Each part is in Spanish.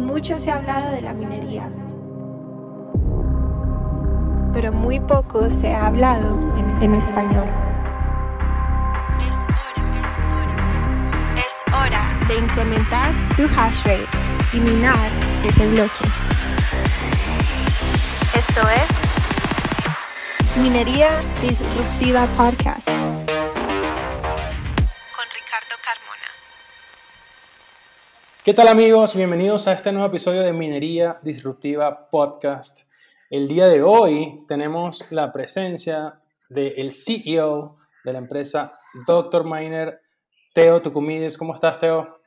Mucho se ha hablado de la minería, pero muy poco se ha hablado en, español. Es hora, es hora de incrementar tu hash rate y minar ese bloque. Esto es Minería Disruptiva Podcast. ¿Qué tal amigos? Bienvenidos a este nuevo episodio de Minería Disruptiva Podcast. El día de hoy tenemos la presencia del CEO de la empresa Dr. Miner, Teo Tucumides. ¿Cómo estás, Teo?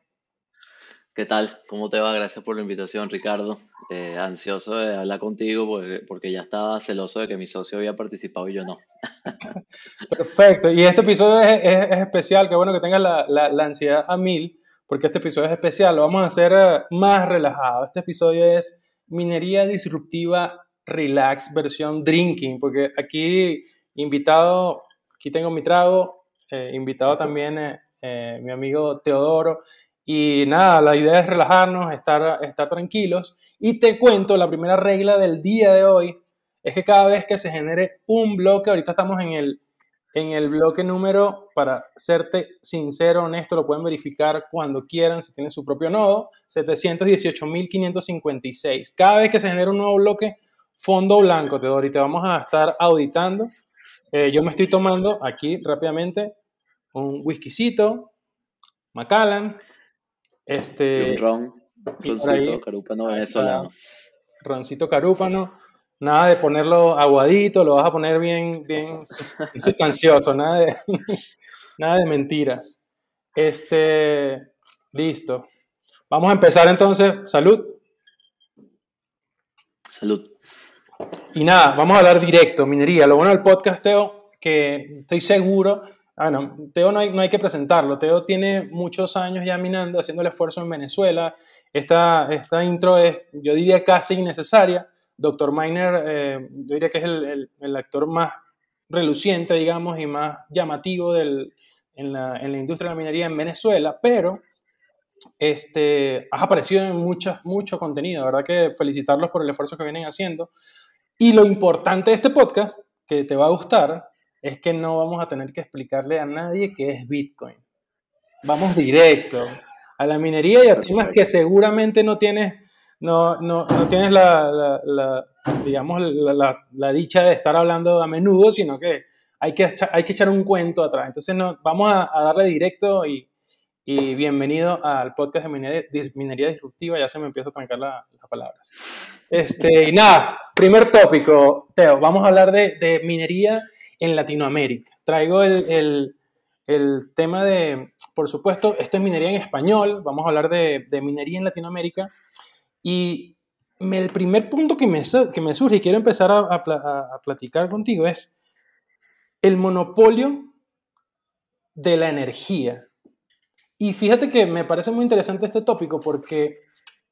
¿Qué tal? ¿Cómo te va? Gracias por la invitación, Ricardo. Eh, ansioso de hablar contigo porque, ya estaba celoso de que mi socio había participado y yo no. Perfecto. Y este episodio es, especial. Qué bueno que tengas la, la ansiedad a mil porque este episodio es especial, lo vamos a hacer eh, más relajado. Este episodio es Minería Disruptiva Relax versión Drinking, porque aquí invitado, aquí tengo mi trago, eh, invitado también eh, mi amigo Teodoro, y nada, la idea es relajarnos, estar, estar tranquilos, y te cuento, la primera regla del día de hoy es que cada vez que se genere un bloque, ahorita estamos en el en el bloque número, para serte sincero, honesto, lo pueden verificar cuando quieran, si tienen su propio nodo, 718.556. Cada vez que se genera un nuevo bloque, fondo blanco, te doy, y te vamos a estar auditando. Eh, yo me estoy tomando aquí rápidamente un whiskycito, Macallan, este... un ron, roncito carúpano venezolano. Roncito carúpano nada de ponerlo aguadito, lo vas a poner bien, bien sustancioso, nada de, nada de mentiras. Este, listo. Vamos a empezar entonces. Salud. Salud. Y nada, vamos a hablar directo, minería. Lo bueno del podcast, Teo, que estoy seguro, ah, no, Teo no hay, no hay que presentarlo. Teo tiene muchos años ya minando, haciendo el esfuerzo en Venezuela. Esta, esta intro es, yo diría, casi innecesaria Dr. Miner, eh, yo diría que es el, el, actor más reluciente, digamos, y más llamativo del, en, la, en, la, industria de la minería en Venezuela, pero este, has aparecido en mucho, mucho contenido, ¿verdad? Que felicitarlos por el esfuerzo que vienen haciendo. Y lo importante de este podcast, que te va a gustar, es que no vamos a tener que explicarle a nadie qué es Bitcoin. Vamos directo a la minería y a temas que seguramente no tienes no, no, no tienes la, digamos, la, dicha de estar hablando a menudo, sino que hay que, hay que echar un cuento atrás. Entonces, no, vamos a, darle directo y, y, bienvenido al podcast de minería, minería, Disruptiva. Ya se me empieza a trancar las palabras. Este, y nada, primer tópico, Teo, vamos a hablar de, minería en Latinoamérica. Traigo el, el, tema de, por supuesto, esto es minería en español, vamos a hablar de minería en Latinoamérica. Y el primer punto que me, que me surge y quiero empezar a, platicar contigo es el monopolio de la energía. Y fíjate que me parece muy interesante este tópico porque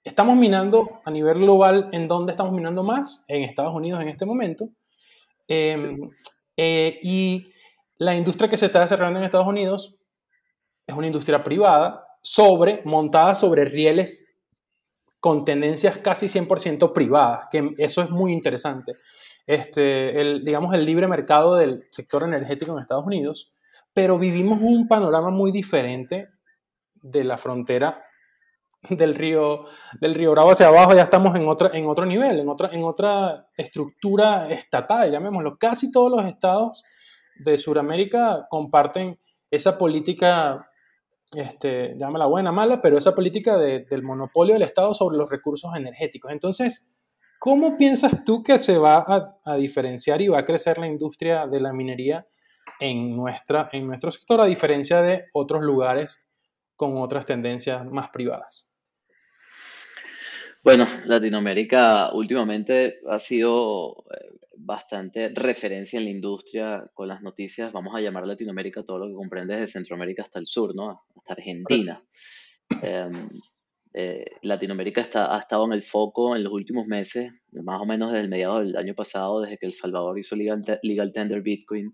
estamos minando a nivel global, ¿en dónde estamos minando más? En Estados Unidos en este momento. Em, eh, y la industria que se está desarrollando en Estados Unidos es una industria privada sobre, montada sobre rieles con tendencias casi 100% privadas, que eso es muy interesante. Este, el, digamos, el libre mercado del sector energético en Estados Unidos, pero vivimos un panorama muy diferente de la frontera del río, del río Bravo hacia abajo, ya estamos en, otra, en otro nivel, en otra, en otra estructura estatal, llamémoslo. Casi todos los estados de Sudamérica comparten esa política este, llámala buena, mala, pero esa política del monopolio del Estado sobre los recursos energéticos. Entonces, ¿cómo piensas tú que se va a, diferenciar y va a crecer la industria de la minería en, nuestra, en nuestro sector, a diferencia de otros lugares con otras tendencias más privadas? Bueno, Latinoamérica últimamente ha sido eh, bastante referencia en la industria con las noticias, vamos a llamar Latinoamérica todo lo que comprende desde Centroamérica hasta el sur, ¿no? Hasta Argentina. Em, eh, Latinoamérica está, ha estado en el foco en los últimos meses, más o menos desde el mediado del año pasado, desde que El Salvador hizo legal, legal tender Bitcoin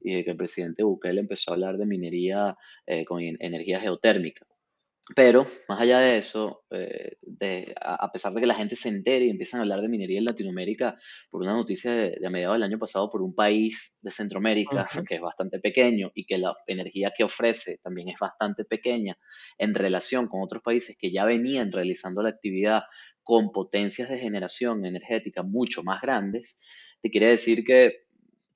y que el presidente Bukele empezó a hablar de minería eh, con energía geotérmica. Pero, más allá de eso, eh, de, a, pesar de que la gente se entere y empiezan a hablar de minería en Latinoamérica por una noticia de, de a mediados del año pasado por un país de Centroamérica que es bastante pequeño y que la energía que ofrece también es bastante pequeña en relación con otros países que ya venían realizando la actividad con potencias de generación energética mucho más grandes, te quiere decir que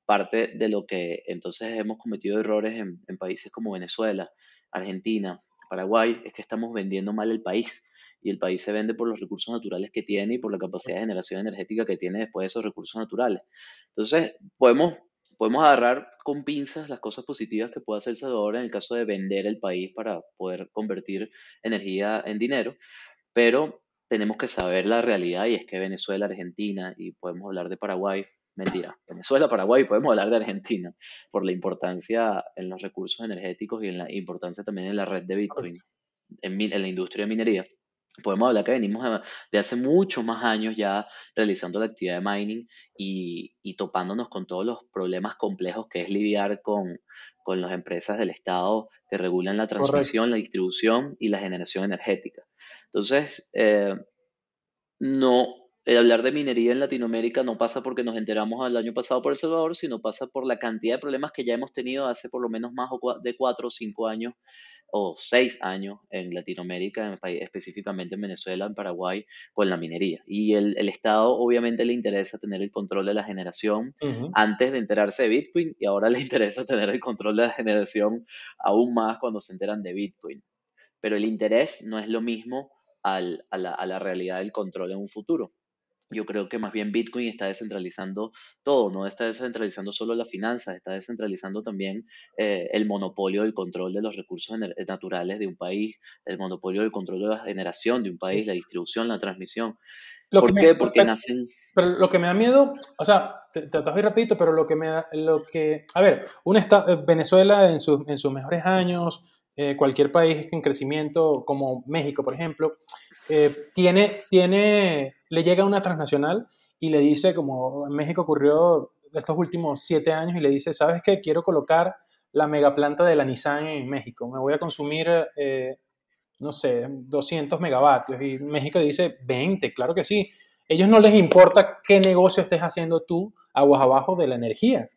parte de lo que entonces hemos cometido errores en países como Venezuela, Argentina, Paraguay es que estamos vendiendo mal el país y el país se vende por los recursos naturales que tiene y por la capacidad de generación energética que tiene después de esos recursos naturales. Entonces, podemos, podemos agarrar con pinzas las cosas positivas que puede hacer El Salvador en el caso de vender el país para poder convertir energía en dinero, pero tenemos que saber la realidad y es que Venezuela, Argentina y podemos hablar de Paraguay Mentira. Venezuela, Paraguay, podemos hablar de Argentina por la importancia en los recursos energéticos y en la importancia también en la red de Bitcoin, en, en la industria de minería. Podemos hablar que venimos de hace muchos más años ya realizando la actividad de mining y, y topándonos con todos los problemas complejos que es lidiar con, con las empresas del Estado que regulan la transmisión, la distribución y la generación energética. Entonces, eh, no, el hablar de minería en Latinoamérica no pasa porque nos enteramos el año pasado por El Salvador, sino pasa por la cantidad de problemas que ya hemos tenido hace por lo menos más de cuatro o cinco años o seis años en Latinoamérica, específicamente en Venezuela, en Paraguay, con la minería. Y el, Estado obviamente le interesa tener el control de la generación antes de enterarse de Bitcoin y ahora le interesa tener el control de la generación aún más cuando se enteran de Bitcoin. Pero el interés no es lo mismo a la realidad del control en un futuro yo creo que más bien Bitcoin está descentralizando todo, no está descentralizando solo las finanzas, está descentralizando también eh, el monopolio del control de los recursos naturales de un país, el monopolio del control de la generación de un país, la distribución, la transmisión. ¿Por qué? Porque nacen... Pero lo que me da miedo, o sea, te, te muy rapidito, pero lo que me da, lo que, a ver, un eh, Venezuela en, sus, en sus mejores años, eh, cualquier país en crecimiento como México, por ejemplo, tiene, tiene le llega una transnacional y le dice, como en México ocurrió estos últimos siete años, y le dice, ¿sabes qué? Quiero colocar la megaplanta de la Nissan en México. Me voy a consumir, eh, no sé, 200 megavatios. Y México dice, 20, claro que sí. Ellos no les importa qué negocio estés haciendo tú aguas abajo de la energía.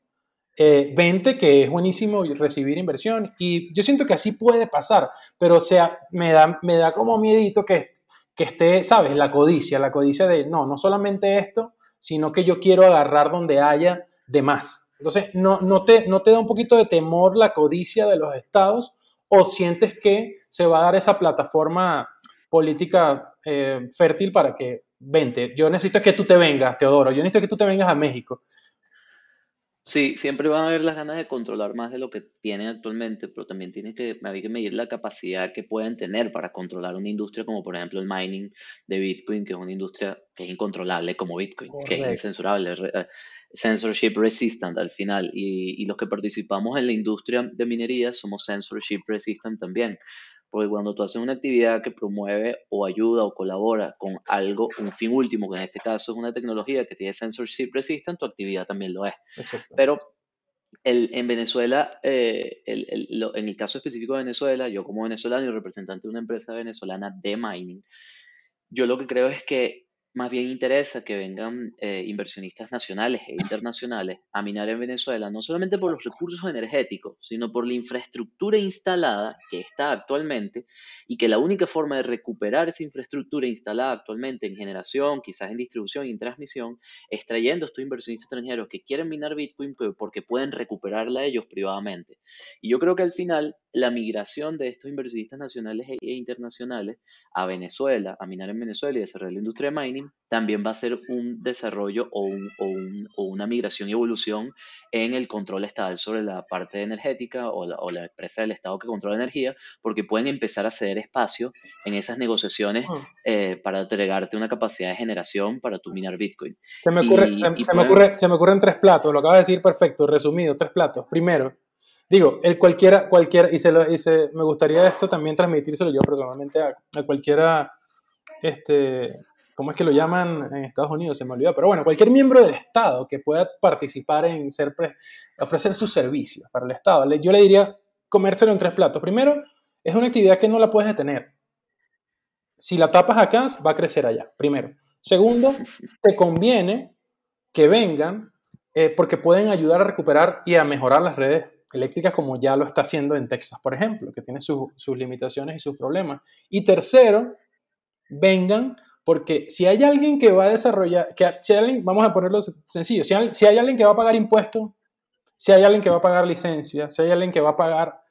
Eh, 20, que es buenísimo recibir inversión. Y yo siento que así puede pasar, pero o sea, me da, me da como miedito que que esté, ¿sabes? La codicia, la codicia de, no, no solamente esto, sino que yo quiero agarrar donde haya de más. Entonces, ¿no, no, te, ¿no te da un poquito de temor la codicia de los estados o sientes que se va a dar esa plataforma política eh, fértil para que, vente, yo necesito que tú te vengas, Teodoro, yo necesito que tú te vengas a México. Sí, siempre van a haber las ganas de controlar más de lo que tienen actualmente, pero también tiene que, hay que medir la capacidad que pueden tener para controlar una industria como por ejemplo el mining de Bitcoin, que es una industria que es incontrolable como Bitcoin, que es incensurable, eh, censorship resistant al final. Y, y los que participamos en la industria de minería somos censorship resistant también. Porque cuando tú haces una actividad que promueve o ayuda o colabora con algo, un fin último, que en este caso es una tecnología que tiene censorship resistant, tu actividad también lo es. Pero el, en Venezuela, eh, el, en el caso específico de Venezuela, yo como venezolano y representante de una empresa venezolana de mining, yo lo que creo es que más bien interesa que vengan eh, inversionistas nacionales e internacionales a minar en Venezuela, no solamente por los recursos energéticos, sino por la infraestructura instalada que está actualmente y que la única forma de recuperar esa infraestructura instalada actualmente en generación, quizás en distribución y en transmisión, es trayendo a estos inversionistas extranjeros que quieren minar Bitcoin porque pueden recuperarla ellos privadamente. Y yo creo que al final la migración de estos inversionistas nacionales e, e internacionales a Venezuela, a minar en Venezuela y desarrollar la industria de mining, también va a ser un desarrollo o, un, o, un, o una migración y evolución en el control estatal sobre la parte energética o la, o la, empresa del Estado que controla energía, porque pueden empezar a ceder espacio en esas negociaciones eh, para entregarte una capacidad de generación para tu minar Bitcoin. Se me, ocurre, se, me ocurre, se me ocurren tres platos, lo acabas de decir perfecto, resumido, tres platos. Primero, Digo, el cualquiera, cualquiera, y, se lo, y me gustaría esto también transmitírselo yo personalmente a, cualquiera, este, ¿cómo es que lo llaman en Estados Unidos? Se me olvidó, pero bueno, cualquier miembro del Estado que pueda participar en ser, ofrecer sus servicios para el Estado, yo le diría comérselo en tres platos. Primero, es una actividad que no la puedes detener. si la tapas acá, va a crecer allá, primero. Segundo, te conviene que vengan eh, porque pueden ayudar a recuperar y a mejorar las redes eléctricas como ya lo está haciendo en Texas, por ejemplo, que tiene sus limitaciones y sus problemas. Y tercero, vengan porque si hay alguien que va a desarrollar, que si alguien, vamos a ponerlo sencillo, si hay, hay alguien que va a pagar impuestos, si hay alguien que va a pagar licencia, si hay alguien que va a pagar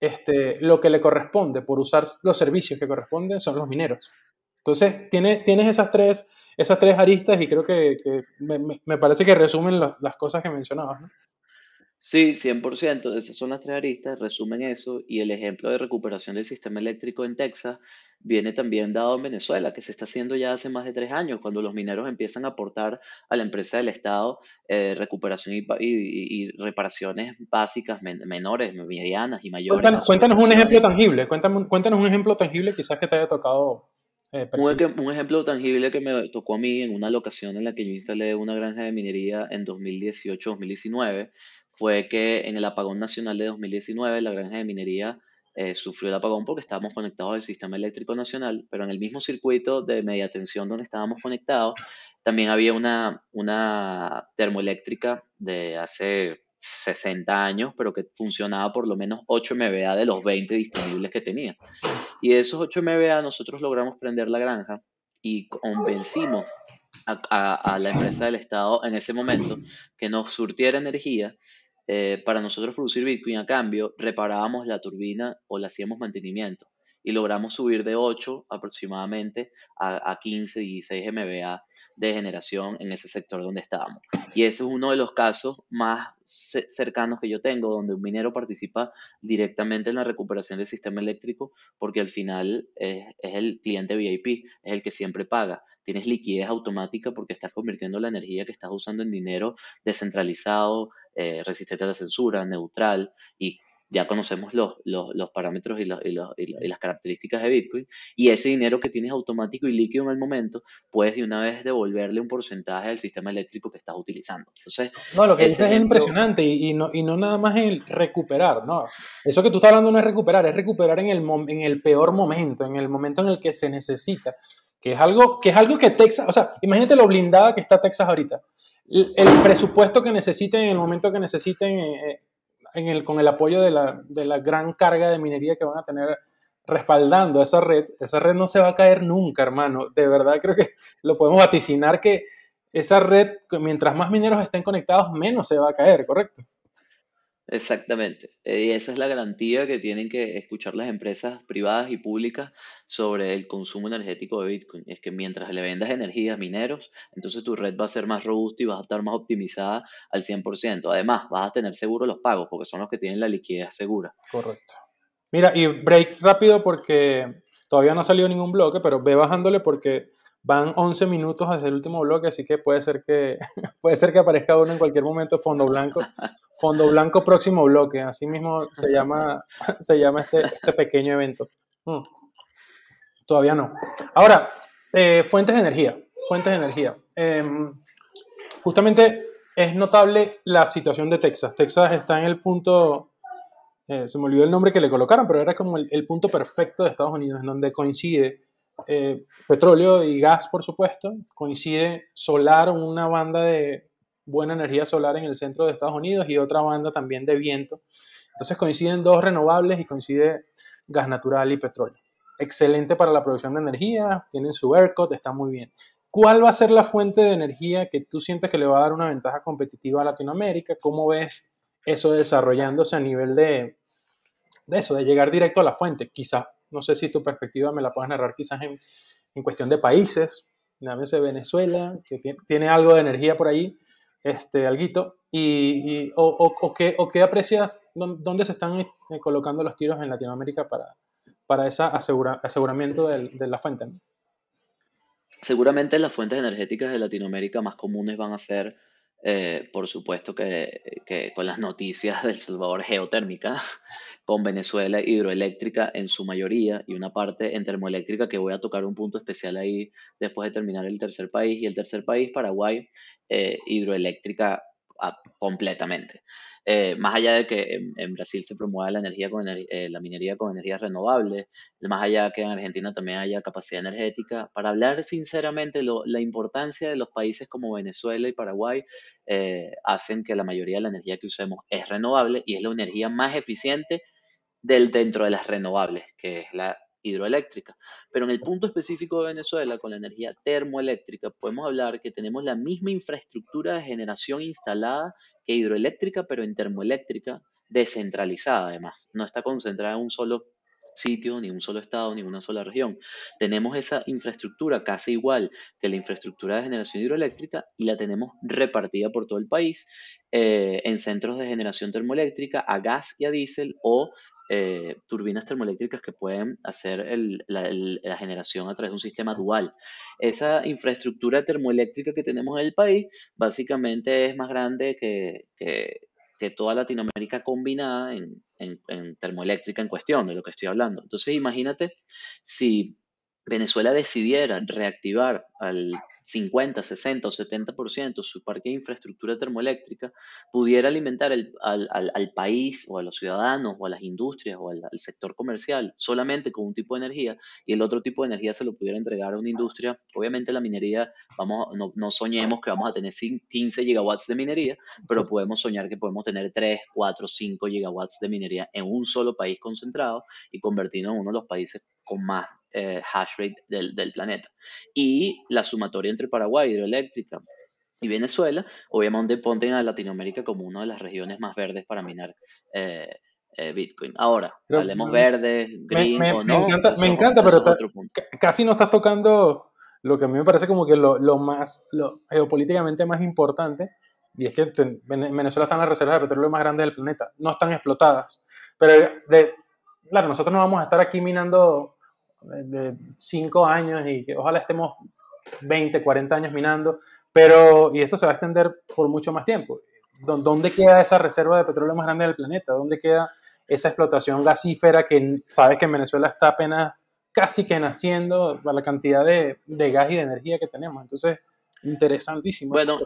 este, lo que le corresponde por usar los servicios que corresponden, son los mineros. Entonces, tienes, tienes esas, tres, esas tres aristas y creo que, me, parece que resumen las cosas que mencionabas. ¿no? Sí, 100%. Esas son las tres aristas, resumen eso. Y el ejemplo de recuperación del sistema eléctrico en Texas viene también dado en Venezuela, que se está haciendo ya hace más de tres años, cuando los mineros empiezan a aportar a la empresa del Estado eh, recuperación y, reparaciones básicas menores, medianas y mayores. Cuéntanos, un ejemplo tangible, cuéntanos, cuéntanos un ejemplo tangible quizás que te haya tocado. Eh, un, un, ejemplo tangible que me tocó a mí en una locación en la que yo instalé una granja de minería en 2018-2019 fue que en el apagón nacional de 2019 la granja de minería eh, sufrió el apagón porque estábamos conectados al sistema eléctrico nacional, pero en el mismo circuito de media tensión donde estábamos conectados, también había una, una termoeléctrica de hace 60 años, pero que funcionaba por lo menos 8 MVA de los 20 disponibles que tenía. Y de esos 8 MVA nosotros logramos prender la granja y convencimos a, a, la empresa del Estado en ese momento que nos surtiera energía eh, para nosotros producir Bitcoin a cambio, reparábamos la turbina o le hacíamos mantenimiento y logramos subir de 8 aproximadamente a, a 15, 16 MVA de generación en ese sector donde estábamos. Y ese es uno de los casos más cercanos que yo tengo, donde un minero participa directamente en la recuperación del sistema eléctrico, porque al final es, es el cliente VIP, es el que siempre paga tienes liquidez automática porque estás convirtiendo la energía que estás usando en dinero descentralizado, eh, resistente a la censura, neutral y ya conocemos los, los, parámetros y, y, las características de Bitcoin, y ese dinero que tienes automático y líquido en el momento, puedes de una vez devolverle un porcentaje al sistema eléctrico que estás utilizando. Entonces, no, lo que dices es impresionante y, no, y no nada más el recuperar, no. Eso que tú estás hablando no es recuperar, es recuperar en el, en el peor momento, en el momento en el que se necesita que es algo que, es algo que Texas, o sea, imagínate lo blindada que está Texas ahorita. El, presupuesto que necesiten en el momento que necesiten eh, eh, en el, con el apoyo de la, de la gran carga de minería que van a tener respaldando esa red, esa red no se va a caer nunca, hermano. De verdad creo que lo podemos vaticinar que esa red, mientras más mineros estén conectados, menos se va a caer, ¿correcto? Exactamente. Eh, y esa es la garantía que tienen que escuchar las empresas privadas y públicas sobre el consumo energético de Bitcoin. Es que mientras le vendas energía a mineros, entonces tu red va a ser más robusta y va a estar más optimizada al 100%. Además, vas a tener seguro los pagos porque son los que tienen la liquidez segura. Correcto. Mira, y break rápido porque todavía no ha salido ningún bloque, pero ve bajándole porque Van 11 minutos desde el último bloque, así que puede ser que, puede ser que aparezca uno en cualquier momento, fondo blanco. Fondo blanco próximo bloque, así mismo se llama, se llama este, este pequeño evento. Mm. Todavía no. Ahora, eh, fuentes de energía. Fuentes de energía. Em, justamente es notable la situación de Texas. Texas está en el punto, eh, se me olvidó el nombre que le colocaron, pero era como el, el punto perfecto de Estados Unidos, en donde coincide eh, petróleo y gas, por supuesto. Coincide solar, una banda de buena energía solar en el centro de Estados Unidos y otra banda también de viento. Entonces coinciden dos renovables y coincide gas natural y petróleo. Excelente para la producción de energía, tienen su ERCOT, está muy bien. ¿Cuál va a ser la fuente de energía que tú sientes que le va a dar una ventaja competitiva a Latinoamérica? ¿Cómo ves eso desarrollándose a nivel de, de eso, de llegar directo a la fuente? Quizás no sé si tu perspectiva me la puedes narrar quizás en, cuestión de países, llámese Venezuela, que tiene, algo de energía por ahí, este, alguito, y, o, qué, o, qué, aprecias, dónde se están eh, colocando los tiros en Latinoamérica para, para ese aseguramiento de, de la fuente. Seguramente las fuentes energéticas de Latinoamérica más comunes van a ser eh, por supuesto que, con las noticias del Salvador geotérmica, con Venezuela hidroeléctrica en su mayoría y una parte en termoeléctrica que voy a tocar un punto especial ahí después de terminar el tercer país y el tercer país, Paraguay, eh, hidroeléctrica ah, completamente. Eh, más allá de que en, Brasil se promueva la, energía con eh, la minería con energías renovables, más allá de que en Argentina también haya capacidad energética, para hablar sinceramente la importancia de los países como Venezuela y Paraguay eh, hacen que la mayoría de la energía que usemos es renovable y es la energía más eficiente del, dentro de las renovables, que es la hidroeléctrica. Pero en el punto específico de Venezuela, con la energía termoeléctrica, podemos hablar que tenemos la misma infraestructura de generación instalada que hidroeléctrica, pero en termoeléctrica, descentralizada además. No está concentrada en un solo sitio, ni un solo estado, ni una sola región. Tenemos esa infraestructura casi igual que la infraestructura de generación hidroeléctrica y la tenemos repartida por todo el país eh, en centros de generación termoeléctrica a gas y a diésel o eh, turbinas termoeléctricas que pueden hacer la, generación a través de un sistema dual. Esa infraestructura termoeléctrica que tenemos en el país básicamente es más grande que, toda Latinoamérica combinada en, en, termoeléctrica en cuestión, de lo que estoy hablando. Entonces imagínate si Venezuela decidiera reactivar al 50, 60 o 70% su parque de infraestructura termoeléctrica pudiera alimentar al, país o a los ciudadanos o a las industrias o al, sector comercial solamente con un tipo de energía y el otro tipo de energía se lo pudiera entregar a una industria, obviamente la minería, vamos, no, no soñemos que vamos a tener 15 gigawatts de minería, pero podemos soñar que podemos tener 3, 4, 5 gigawatts de minería en un solo país concentrado y convertirnos en uno de los países con más eh, hash rate del, del, planeta. Y la sumatoria entre Paraguay, hidroeléctrica y Venezuela, obviamente ponen a Latinoamérica como una de las regiones más verdes para minar eh, eh, Bitcoin. Ahora, hablemos verde, green o no. Me encanta, me encanta pero casi no estás tocando lo que a mí me parece como que lo, lo más, lo geopolíticamente más importante, y es que Venezuela está en las reservas de petróleo más grandes del planeta. No están explotadas. Pero, de, claro, nosotros no vamos a estar aquí minando de 5 años y que ojalá estemos 20, 40 años minando, pero y esto se va a extender por mucho más tiempo. ¿Dónde queda esa reserva de petróleo más grande del planeta? ¿Dónde queda esa explotación gasífera que sabes que en Venezuela está apenas casi que naciendo para la cantidad de, de gas y de energía que tenemos? Entonces, interesantísimo. Bueno,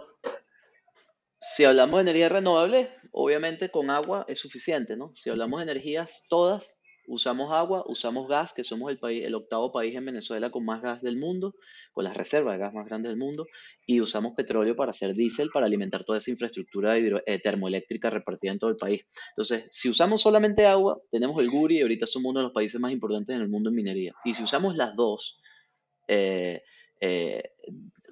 si hablamos de energía renovable, obviamente con agua es suficiente, ¿no? Si hablamos de energías todas, Usamos agua, usamos gas, que somos el, país, el octavo país en Venezuela con más gas del mundo, con las reservas de gas más grandes del mundo, y usamos petróleo para hacer diésel, para alimentar toda esa infraestructura eh, termoeléctrica repartida en todo el país. Entonces, si usamos solamente agua, tenemos el Guri y ahorita somos uno de los países más importantes en el mundo en minería. Y si usamos las dos, eh, eh,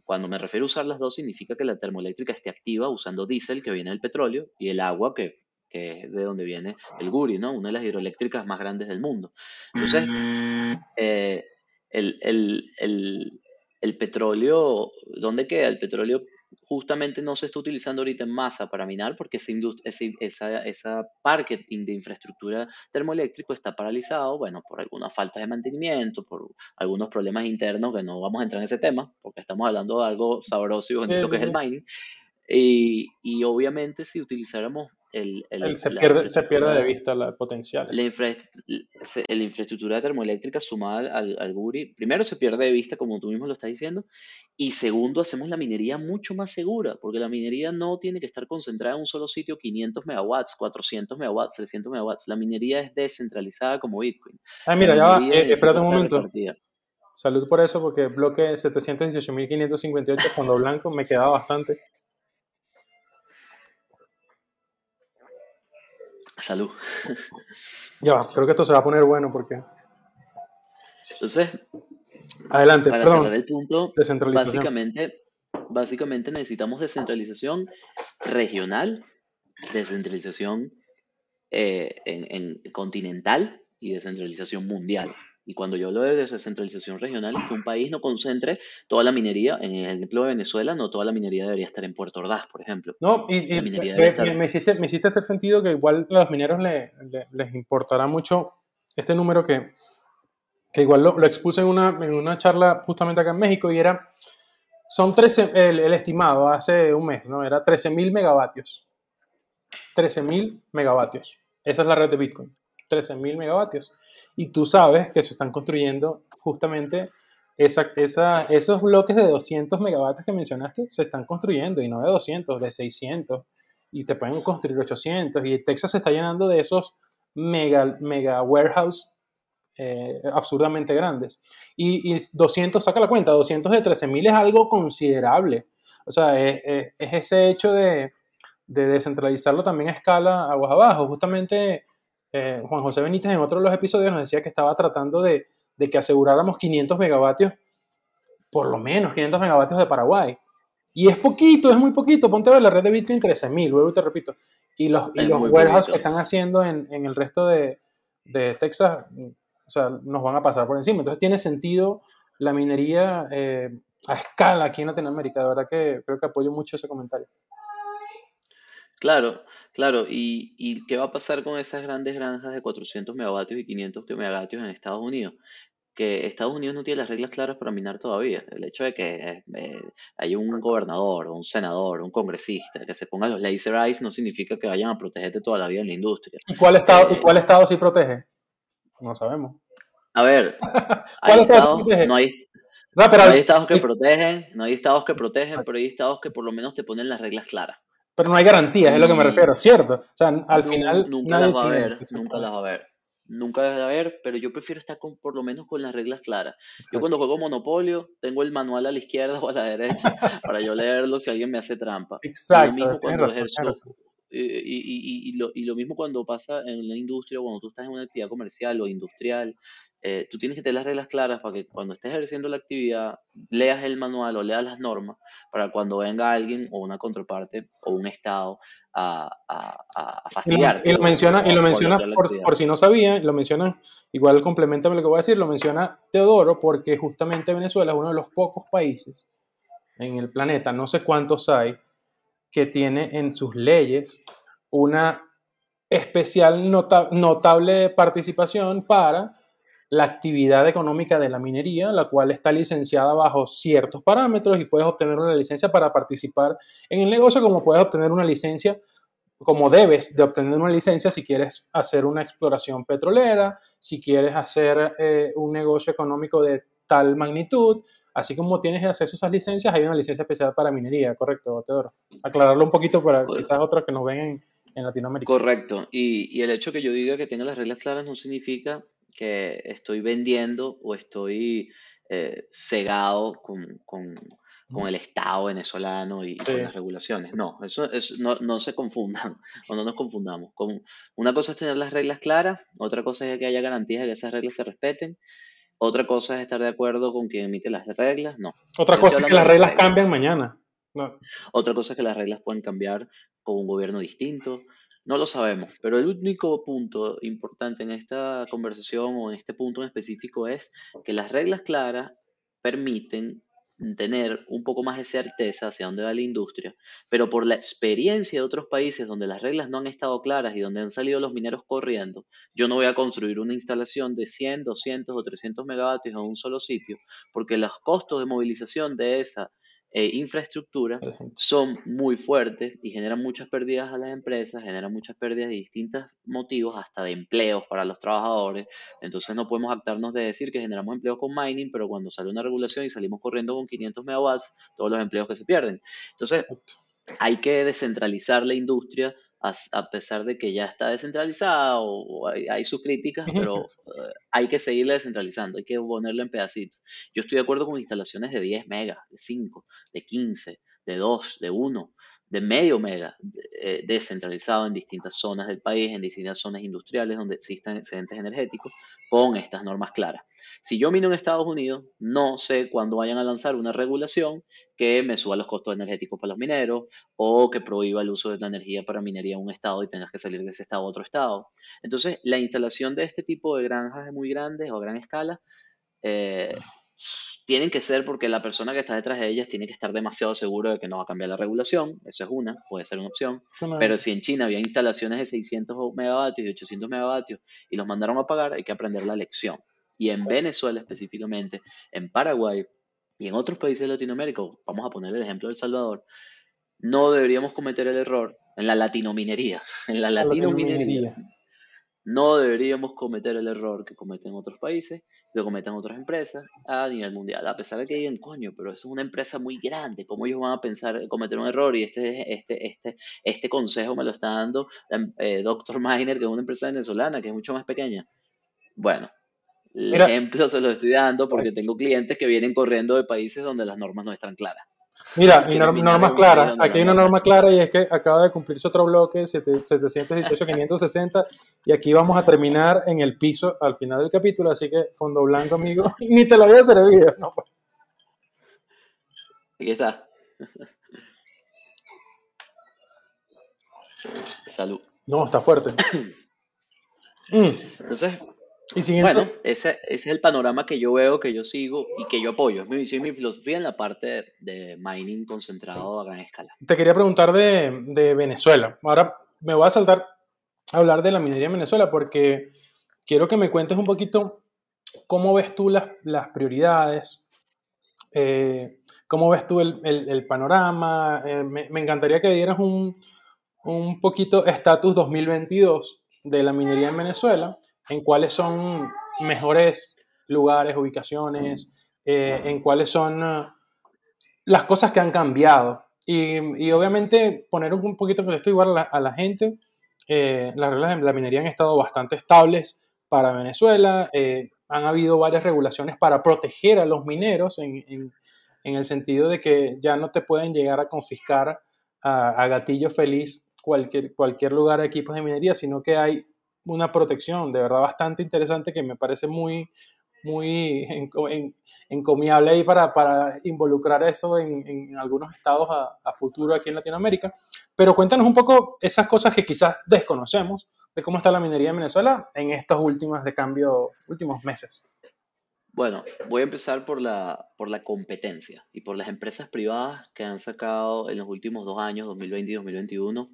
cuando me refiero a usar las dos, significa que la termoeléctrica esté activa usando diésel que viene del petróleo y el agua que que es de donde viene el Guri, ¿no? Una de las hidroeléctricas más grandes del mundo. Entonces, eh, el, petróleo, ¿dónde queda? El petróleo justamente no se está utilizando ahorita en masa para minar porque ese, esa, esa parque de infraestructura termoeléctrico está paralizado, bueno, por algunas faltas de mantenimiento, por algunos problemas internos que no vamos a entrar en ese tema porque estamos hablando de algo sabroso y bonito que es el mining. Y, y, obviamente si utilizáramos el, se, pierde, se, pierde, de vista la potencial. La, infraestructura termoeléctrica sumada al, al, GURI, primero se pierde de vista, como tú mismo lo estás diciendo, y segundo, hacemos la minería mucho más segura, porque la minería no tiene que estar concentrada en un solo sitio, 500 megawatts, 400 megawatts, 300 megawatts. La minería es descentralizada como Bitcoin. Ah, mira, ya va, eh, espérate un momento. Salud por eso, porque el bloque 718.558, fondo blanco, me quedaba bastante. Salud. Ya, creo que esto se va a poner bueno porque. Entonces, adelante, para cerrar el punto, básicamente, básicamente necesitamos descentralización regional, descentralización eh, en, continental y descentralización mundial. Y cuando yo hablo de descentralización regional, es que un país no concentre toda la minería, en el ejemplo de Venezuela, no toda la minería debería estar en Puerto Ordaz, por ejemplo. No, y, me, hiciste, me hiciste hacer sentido que igual a los mineros les importará mucho este número que, que igual lo, expuse en una, en una charla justamente acá en México y era, son 13, el, el estimado hace un mes, ¿no? Era 13.000 megavatios. 13.000 megavatios. Esa es la red de Bitcoin. 13.000 megavatios. Y tú sabes que se están construyendo justamente esos bloques de 200 megavatios que mencionaste, se están construyendo y no de 200, de 600. y te pueden construir 800 y Texas se está llenando de esos mega, mega warehouse eh, absurdamente grandes. Y, 200, saca la cuenta, 200 de 13.000 es algo considerable. O sea, es, ese hecho de, de, descentralizarlo también a escala aguas abajo. Justamente eh, Juan José Benítez en otro de los episodios nos decía que estaba tratando de, de que aseguráramos 500 megavatios, por lo menos 500 megavatios de Paraguay. Y es poquito, es muy poquito. Ponte a ver la red de Bitcoin 13.000, luego te repito. Y los, y los que están haciendo en, en el resto de, de, Texas, o sea, nos van a pasar por encima. Entonces tiene sentido la minería eh, a escala aquí en Latinoamérica. De verdad que creo que apoyo mucho ese comentario. Claro, claro. ¿Y, ¿Y qué va a pasar con esas grandes granjas de 400 megavatios y 500 megavatios en Estados Unidos? que Estados Unidos no tiene las reglas claras para minar todavía. El hecho de que eh, hay un gobernador, un senador, un congresista que se ponga los laser eyes no significa que vayan a protegerte toda la vida en la industria. ¿Y cuál estado, ¿y eh, cuál estado sí protege? No sabemos. A ver, hay estados, no hay, pero, hay estados que protegen, no hay estados que protegen, pero hay estados que por lo menos te ponen las reglas claras. Pero no hay garantías, es lo que me refiero, ¿cierto? O sea, al final. Nunca las va a ver, nunca las va a ver nunca debe de haber, pero yo prefiero estar con, por lo menos con las reglas claras. Yo cuando juego Monopolio tengo el manual a la izquierda o a la derecha para yo leerlo si alguien me hace trampa. Exacto. Y lo mismo cuando y, y, lo, y, lo, mismo cuando pasa en la industria, cuando tú estás en una actividad comercial o industrial, eh, tú tienes que tener las reglas claras para que cuando estés ejerciendo la actividad leas el manual o leas las normas para cuando venga alguien o una contraparte o un estado a, a, fastidiar. Y lo menciona, y lo menciona por, si no sabían, lo menciona, igual complementa lo que voy a decir, lo menciona Teodoro porque justamente Venezuela es uno de los pocos países en el planeta, no sé cuántos hay, que tiene en sus leyes una especial notable participación para la actividad económica de la minería, la cual está licenciada bajo ciertos parámetros y puedes obtener una licencia para participar en el negocio, como puedes obtener una licencia, como debes de obtener una licencia si quieres hacer una exploración petrolera, si quieres hacer eh, un negocio económico de tal magnitud, así como tienes acceso a esas licencias, hay una licencia especial para minería, ¿correcto, Teodoro? Aclararlo un poquito para pues quizás otros que nos ven en, en Latinoamérica. Correcto, y, y el hecho que yo diga que tenga las reglas claras no significa que estoy vendiendo o estoy eh, cegado con, con, con, el Estado venezolano y con las regulaciones. No, eso, no, no, se confundan o no nos confundamos. Con, una cosa es tener las reglas claras, otra cosa es que haya garantías de que esas reglas se respeten. Otra cosa es estar de acuerdo con quien emite las reglas, no. Otra cosa es que las reglas, reglas cambian mañana. No. Otra cosa es que las reglas pueden cambiar con un gobierno distinto. No lo sabemos, pero el único punto importante en esta conversación o en este punto en específico es que las reglas claras permiten tener un poco más de certeza hacia dónde va la industria, pero por la experiencia de otros países donde las reglas no han estado claras y donde han salido los mineros corriendo, yo no voy a construir una instalación de 100, 200 o 300 megavatios en un solo sitio, porque los costos de movilización de esa e infraestructura son muy fuertes y generan muchas pérdidas a las empresas, generan muchas pérdidas de distintos motivos, hasta de empleos para los trabajadores. Entonces no podemos actarnos de decir que generamos empleos con mining, pero cuando sale una regulación y salimos corriendo con 500 megawatts, todos los empleos que se pierden. Entonces hay que descentralizar la industria a, pesar de que ya está descentralizada o, hay, sus críticas, pero eh, hay que seguirla descentralizando, hay que ponerla en pedacitos. Yo estoy de acuerdo con instalaciones de 10 megas, de 5, de 15, de 2, de 1, de medio mega eh, descentralizado en distintas zonas del país, en distintas zonas industriales donde existan excedentes energéticos, con estas normas claras. Si yo mino en Estados Unidos, no sé cuándo vayan a lanzar una regulación que me suba los costos energéticos para los mineros o que prohíba el uso de la energía para minería en un estado y tengas que salir de ese estado a otro estado. Entonces, la instalación de este tipo de granjas muy grandes o a gran escala eh, tienen que ser porque la persona que está detrás de ellas tiene que estar demasiado seguro de que no va a cambiar la regulación. Eso es una, puede ser una opción. Pero si en China había instalaciones de 600 megavatios y 800 megavatios y los mandaron a pagar, hay que aprender la lección. Y en Venezuela específicamente, en Paraguay y en otros países de Latinoamérica, vamos a poner el ejemplo de El Salvador, no deberíamos cometer el error en la latinominería, en la latinominería, No deberíamos cometer el error que cometen otros países, que cometen otras empresas a nivel mundial. A pesar de que digan, coño, pero eso es una empresa muy grande, ¿cómo ellos van a pensar cometer un error? Y este, este, este, este consejo me lo está dando eh, Dr. Miner, que es una empresa venezolana, que es mucho más pequeña. Bueno, el ejemplo se lo estoy dando porque tengo clientes que vienen corriendo de países donde las normas no están claras. Mira, y normas claras. Aquí hay una norma clara y es que acaba de cumplirse otro bloque, 718-560, y aquí vamos a terminar en el piso al final del capítulo, así que fondo blanco, amigo, ni te lo había servido. No, pues. Aquí está. Salud. No, está fuerte. Entonces, bueno, ese, es el panorama que yo veo, que yo sigo y que yo apoyo. Es mi mi filosofía en la parte de mining concentrado a gran escala. Te quería preguntar de, Venezuela. Ahora me voy a saltar a hablar de la minería en Venezuela porque quiero que me cuentes un poquito cómo ves tú las, prioridades, eh, cómo ves tú el, panorama. Eh, me, encantaría que dieras un, un poquito estatus 2022 de la minería en Venezuela en cuáles son mejores lugares, ubicaciones, eh, en cuáles son uh, las cosas que han cambiado. Y, obviamente poner un poquito le estoy igual a la, gente, eh, las reglas de la minería han estado bastante estables para Venezuela, eh, han habido varias regulaciones para proteger a los mineros en, el sentido de que ya no te pueden llegar a confiscar a, a gatillo feliz cualquier, cualquier lugar de equipos de minería, sino que hay una protección de verdad bastante interesante que me parece muy, muy encomiable ahí para, para involucrar eso en, en algunos estados a, a, futuro aquí en Latinoamérica. Pero cuéntanos un poco esas cosas que quizás desconocemos de cómo está la minería en Venezuela en estos últimos de cambio, últimos meses. Bueno, voy a empezar por la, por la competencia y por las empresas privadas que han sacado en los últimos dos años, 2020 y 2021,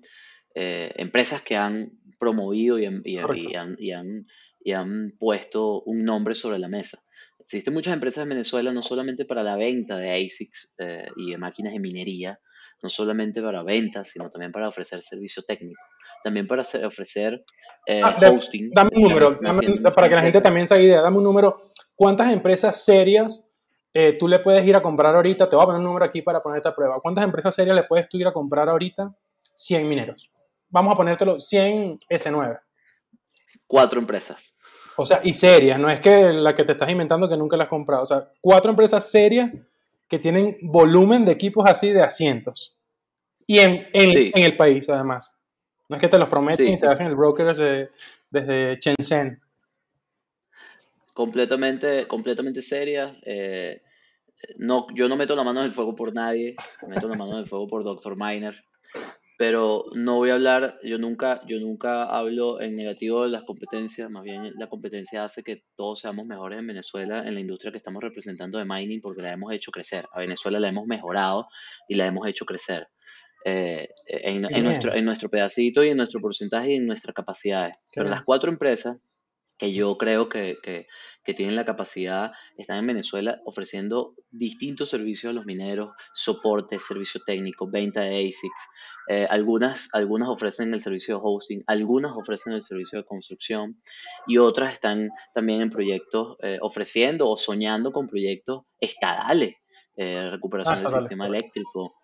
eh, empresas que han promovido y han, y, han, y, han, puesto un nombre sobre la mesa. Existen muchas empresas en Venezuela no solamente para la venta de ASICs eh, y de máquinas de minería, no solamente para ventas, sino también para ofrecer servicio técnico, también para ofrecer eh, ah, hosting. Dame un número, para que la gente también se haga idea, dame un número. ¿Cuántas empresas serias tú le puedes ir a comprar ahorita? Te voy a poner un número aquí para ponerte a prueba. ¿Cuántas empresas serias le puedes tú ir a comprar ahorita? 100 mineros vamos a ponértelo 100 S9. Cuatro empresas. O sea, y serias, no es que la que te estás inventando que nunca la has comprado. O sea, cuatro empresas serias que tienen volumen de equipos así de asientos. Y en, en, el país, además. No es que te los prometen y te hacen el broker desde, desde Shenzhen. Completamente, completamente serias. Eh, no, yo no meto la mano en el fuego por nadie. Meto la mano en el fuego por Dr. Miner pero no voy a hablar, yo nunca, yo nunca hablo en negativo de las competencias, más bien la competencia hace que todos seamos mejores en Venezuela, en la industria que estamos representando de mining, porque la hemos hecho crecer. A Venezuela la hemos mejorado y la hemos hecho crecer. Eh, en, nuestro, en nuestro pedacito y en nuestro porcentaje y en nuestras capacidades. Pero las cuatro empresas que yo creo que, que, que, tienen la capacidad, están en Venezuela ofreciendo distintos servicios a los mineros, soporte, servicio técnico, venta de ASICs, eh, algunas, algunas ofrecen el servicio de hosting, algunas ofrecen el servicio de construcción y otras están también en proyectos eh, ofreciendo o soñando con proyectos estadales, eh, recuperación del sistema eléctrico.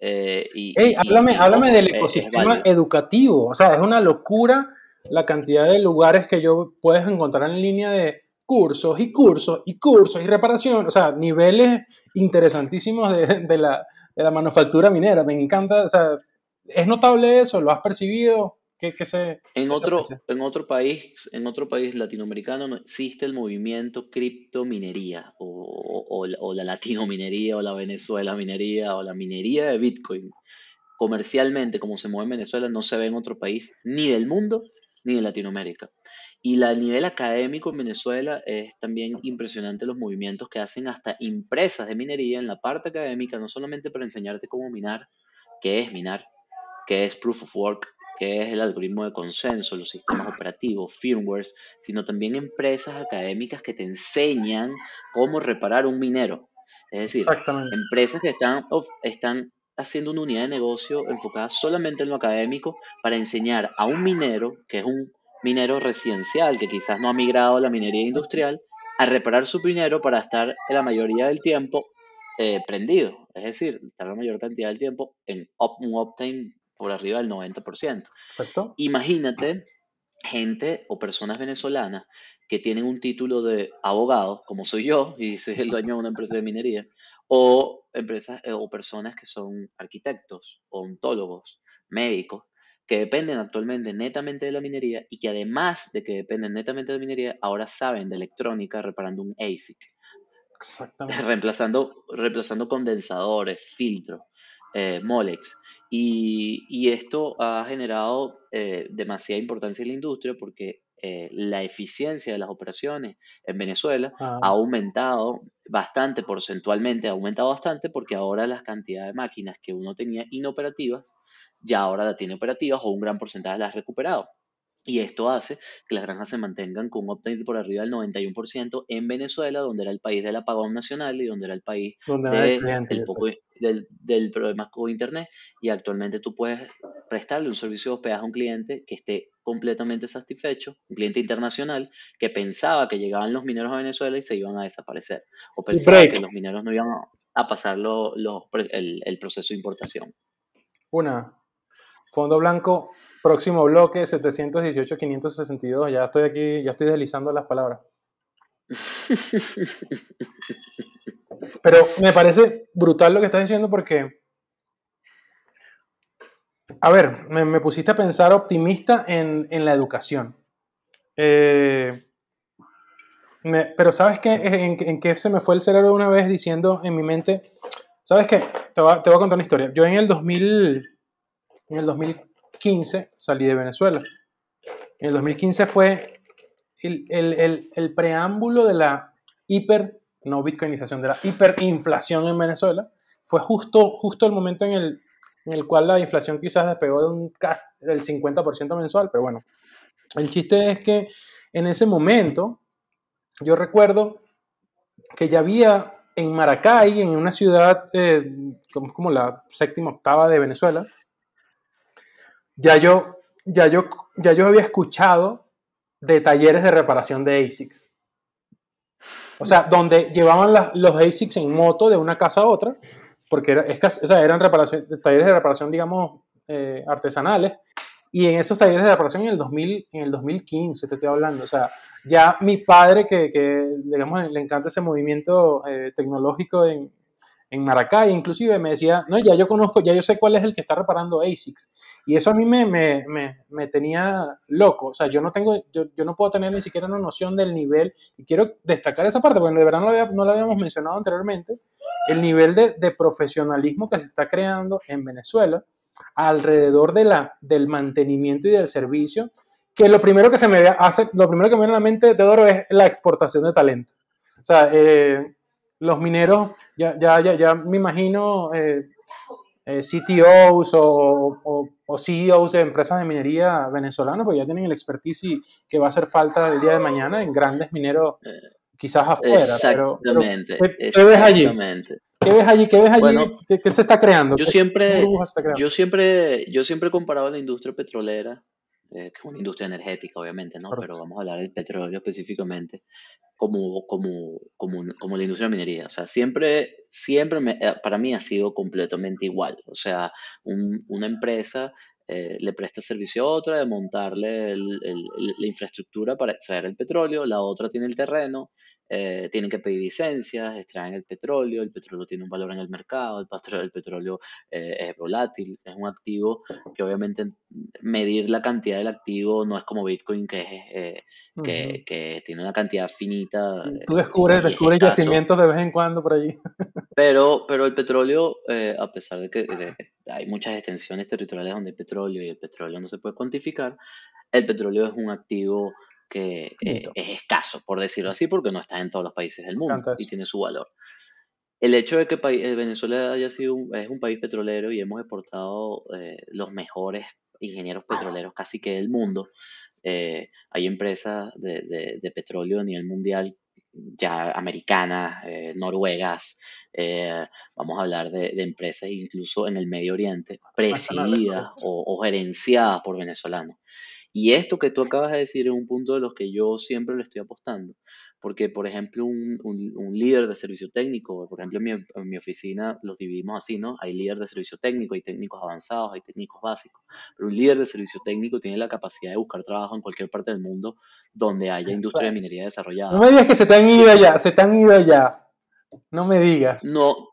y, háblame, háblame del ecosistema educativo, o sea, es una locura la cantidad de lugares que yo puedes encontrar en línea de cursos y cursos y cursos y reparación, o sea, niveles interesantísimos de, de, la, de la manufactura minera. Me encanta, o sea, ¿Es notable eso? ¿Lo has percibido? ¿Qué, se, en, otro, en, otro país, en otro país latinoamericano no existe el movimiento criptominería o, o, o la latino-minería o la Venezuela minería o la minería de Bitcoin. Comercialmente, como se mueve en Venezuela, no se ve en otro país ni del mundo ni de Latinoamérica. Y la, a nivel académico en Venezuela es también impresionante los movimientos que hacen hasta empresas de minería en la parte académica, no solamente para enseñarte cómo minar, qué es minar, que es Proof of Work, que es el algoritmo de consenso, los sistemas operativos, firmwares, sino también empresas académicas que te enseñan cómo reparar un minero. Es decir, empresas que están, están haciendo una unidad de negocio enfocada solamente en lo académico para enseñar a un minero, que es un minero residencial que quizás no ha migrado a la minería industrial a reparar su minero para estar la mayoría del tiempo eh, prendido, es decir, estar la mayor cantidad del tiempo en un uptime por arriba del 90%. Imagínate gente o personas venezolanas que tienen un título de abogado, como soy yo, y soy el dueño de una empresa de minería, o, empresas, eh, o personas que son arquitectos, ontólogos, médicos, que dependen actualmente netamente de la minería y que además de que dependen netamente de la minería, ahora saben de electrónica reparando un ASIC. Exactamente. Reemplazando, reemplazando condensadores, filtros, eh, Molex. Y, esto ha generado eh, demasiada importancia en la industria porque eh, la eficiencia de las operaciones en Venezuela ah. ha aumentado bastante porcentualmente, ha aumentado bastante porque ahora las cantidades de máquinas que uno tenía inoperativas ya ahora la tiene operativas o un gran porcentaje las ha recuperado. Y esto hace que las granjas se mantengan con un uptime por arriba del 91% en Venezuela, donde era el país del apagón nacional y donde era el país del, del, problema con Internet. Y actualmente tú puedes prestarle un servicio de hospedaje a un cliente que esté completamente satisfecho, un cliente internacional que pensaba que llegaban los mineros a Venezuela y se iban a desaparecer. O pensaba que los mineros no iban a pasar el, el proceso de importación. Una, Fondo blanco, próximo bloque, 718-562. Ya estoy aquí, ya estoy deslizando las palabras. Pero me parece brutal lo que estás diciendo porque, a ver, me, pusiste a pensar optimista en, la educación. Eh, pero ¿sabes qué? En, en, qué se me fue el cerebro una vez diciendo en mi mente? ¿Sabes qué? Te voy, te voy a contar una historia. Yo en el 2000, en el 2015 salí de Venezuela. En el 2015 fue el, preámbulo de la hiper, no bitcoinización, de la hiperinflación en Venezuela. Fue justo, justo el momento en el, en el cual la inflación quizás despegó de un del 50% mensual, pero bueno, el chiste es que en ese momento yo recuerdo que ya había en Maracay, en una ciudad eh, como, como la séptima octava de Venezuela, ya yo, ya yo, ya yo había escuchado de talleres de reparación de ASICs. O sea, donde llevaban los ASICs en moto de una casa a otra, porque era, eran talleres de reparación, digamos, eh, artesanales. Y en esos talleres de reparación en el, 2000, en el 2015, te estoy hablando. O sea, ya mi padre, que, que digamos, le encanta ese movimiento eh, tecnológico en, en Maracay, inclusive me decía, no, ya yo conozco, ya yo sé cuál es el que está reparando ASICs. Y eso a mí me, me, me, tenía loco. O sea, yo no tengo, yo, yo, no puedo tener ni siquiera una noción del nivel. Y quiero destacar esa parte, porque de verdad no lo, no lo habíamos mencionado anteriormente, el nivel de, de, profesionalismo que se está creando en Venezuela alrededor de la, del mantenimiento y del servicio, que lo primero que se me hace, lo primero que me viene a la mente, Teodoro, es la exportación de talento. O sea, eh, los mineros, ya, ya, ya, ya me imagino eh, eh, CTOs o, o, CEOs de empresas de minería venezolanas, pues ya tienen el expertise y que va a hacer falta el día de mañana en grandes mineros, quizás afuera. Exactamente. ¿qué, ves allí? ¿Qué ves allí? ¿Qué ves allí? ¿Qué, se está creando? Yo siempre, yo siempre, yo siempre he comparado la industria petrolera eh, que es una industria energética, obviamente, ¿no? Pero vamos a hablar del petróleo específicamente, como, como, como, como la industria de minería. O sea, siempre, siempre eh, para mí ha sido completamente igual. O sea, una empresa eh, le presta servicio a otra de montarle la infraestructura para extraer el petróleo, la otra tiene el terreno, eh, tienen que pedir licencias, extraen el petróleo, el petróleo tiene un valor en el mercado, el, el petróleo eh, es volátil, es un activo que obviamente medir la cantidad del activo no es como Bitcoin que, eh, que, que, tiene una cantidad finita. Tú descubres, descubres yacimientos de vez en cuando por allí. Pero, pero el petróleo, a pesar de que, de que hay muchas extensiones territoriales donde hay petróleo y el petróleo no se puede cuantificar, el petróleo es un activo que eh, es escaso, por decirlo así, porque no está en todos los países del mundo y tiene su valor. El hecho de que eh, Venezuela haya sido un, es un país petrolero y hemos exportado eh, los mejores ingenieros petroleros casi que del mundo, hay empresas de, de, petróleo a nivel mundial ya americanas, noruegas, vamos a hablar de, empresas incluso en el Medio Oriente, presididas o, o, gerenciadas por venezolanos. Y esto que tú acabas de decir es un punto de los que yo siempre le estoy apostando, porque, por ejemplo, un, un, líder de servicio técnico, por ejemplo, en mi, en mi, oficina los dividimos así, ¿no? Hay líderes de servicio técnico, hay técnicos avanzados, hay técnicos básicos, pero un líder de servicio técnico tiene la capacidad de buscar trabajo en cualquier parte del mundo donde haya industria de minería desarrollada. No me digas que se te han ido ya, se te han ido ya. No me digas. No,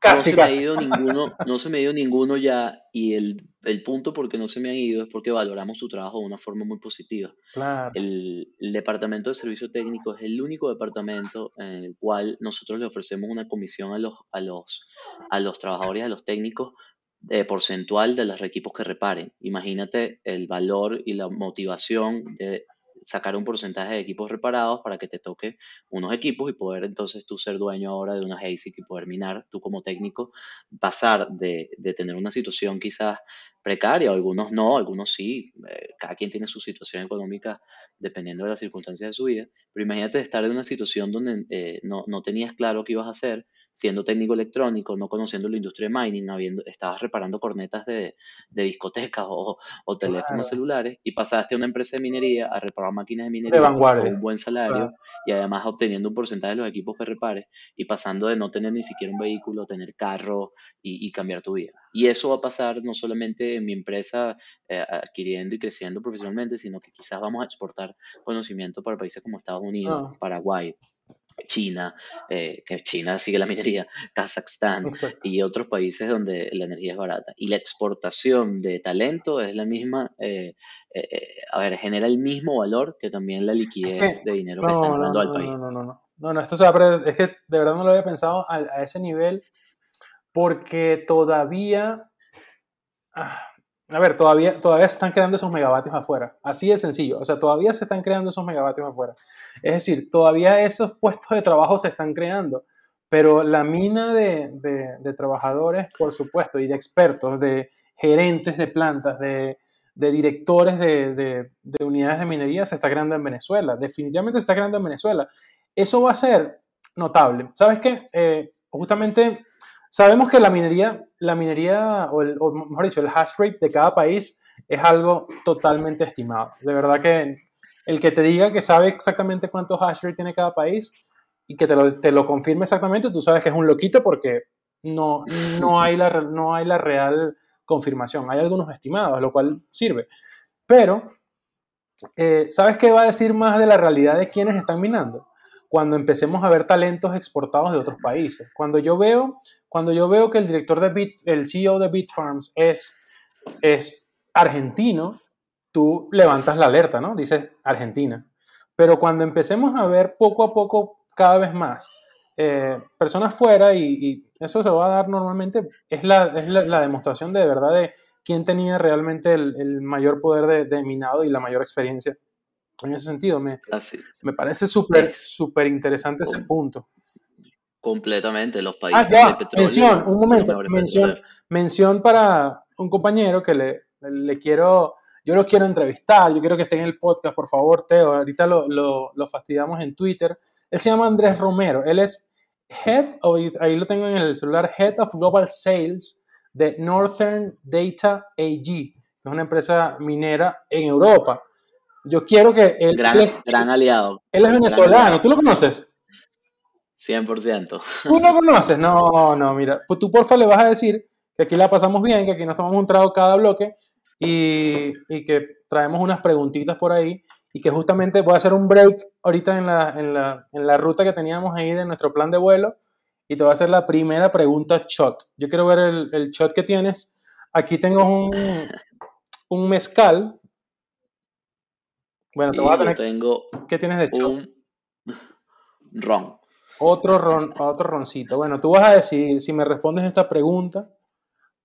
Casi, no se me ha ido ninguno, no se me ha ido ninguno ya, y el, el, punto por qué no se me ha ido es porque valoramos su trabajo de una forma muy positiva. Claro. El, el, departamento de servicio técnico es el único departamento en el cual nosotros le ofrecemos una comisión a los, a los, a los trabajadores, a los técnicos, de porcentual de los equipos que reparen. Imagínate el valor y la motivación de sacar un porcentaje de equipos reparados para que te toque unos equipos y poder entonces tú ser dueño ahora de una ASIC y poder minar, tú como técnico, pasar de, de tener una situación quizás precaria, algunos no, algunos sí, eh, cada quien tiene su situación económica dependiendo de las circunstancias de su vida, pero imagínate estar en una situación donde eh, no, no tenías claro qué ibas a hacer, siendo técnico electrónico, no conociendo la industria de mining, habiendo, estabas reparando cornetas de, de discotecas o, o teléfonos celulares y pasaste a una empresa de minería a reparar máquinas de minería con un buen salario y además obteniendo un porcentaje de los equipos que repares y pasando de no tener ni siquiera un vehículo, tener carro y, y cambiar tu vida. Y eso va a pasar no solamente en mi empresa eh, adquiriendo y creciendo profesionalmente, sino que quizás vamos a exportar conocimiento para países como Estados Unidos, ah. Paraguay, China, eh, que China sigue la minería, Kazajstán y otros países donde la energía es barata. Y la exportación de talento es la misma, eh, eh, a ver, genera el mismo valor que también la liquidez de dinero que está entrando al país. No, no, no, no, no, esto se va a Es que de verdad no lo había pensado a, ese nivel porque todavía... Ah, a ver, todavía, todavía se están creando esos megavatios afuera. Así de sencillo. O sea, todavía se están creando esos megavatios afuera. Es decir, todavía esos puestos de trabajo se están creando. Pero la mina de, de, trabajadores, por supuesto, y de expertos, de gerentes de plantas, de, directores de, unidades de minería, se está creando en Venezuela. Definitivamente se está creando en Venezuela. Eso va a ser notable. ¿Sabes qué? Eh, justamente Sabemos que la minería, la minería o, mejor dicho, el hash rate de cada país es algo totalmente estimado. De verdad que el que te diga que sabe exactamente cuántos hash rate tiene cada país y que te lo, te lo confirme exactamente, tú sabes que es un loquito porque no, no, hay la, no hay la real confirmación. Hay algunos estimados, lo cual sirve. Pero, eh, ¿sabes qué va a decir más de la realidad de quienes están minando? Cuando empecemos a ver talentos exportados de otros países. Cuando yo veo, cuando yo veo que el director de Bit, el CEO de Bitfarms es, es argentino, tú levantas la alerta, ¿no? Dices Argentina. Pero cuando empecemos a ver poco a poco, cada vez más, eh, personas fuera, y, eso se va a dar normalmente, es la, es la, demostración de, verdad de quién tenía realmente el, mayor poder de, de minado y la mayor experiencia en ese sentido, me, me parece súper súper interesante ese punto. Completamente, los ah, países ah, petróleo. Mención, un momento, mención, mención para un compañero que le, le, quiero, yo lo quiero entrevistar, yo quiero que esté en el podcast, por favor, Teo, ahorita lo, lo, lo fastidiamos en Twitter. Él se llama Andrés Romero, él es Head, ahí lo tengo en el celular, Head of Global Sales de Northern Data AG, que es una empresa minera en Europa. Yo quiero que él. Gran, es, gran aliado. Él es venezolano. ¿Tú lo conoces? 100%. ¿Tú lo conoces? No, no, mira. Pues tú, porfa, le vas a decir que aquí la pasamos bien, que aquí nos tomamos un trago cada bloque y, y que traemos unas preguntitas por ahí y que justamente voy a hacer un break ahorita en la, en la, en la ruta que teníamos ahí de nuestro plan de vuelo y te voy a hacer la primera pregunta shot. Yo quiero ver el, el shot que tienes. Aquí tengo un, un mezcal bueno, te voy a tener. Tengo ¿Qué tienes de shot? ron. Otro ron, otro roncito. Bueno, tú vas a decir si me respondes esta pregunta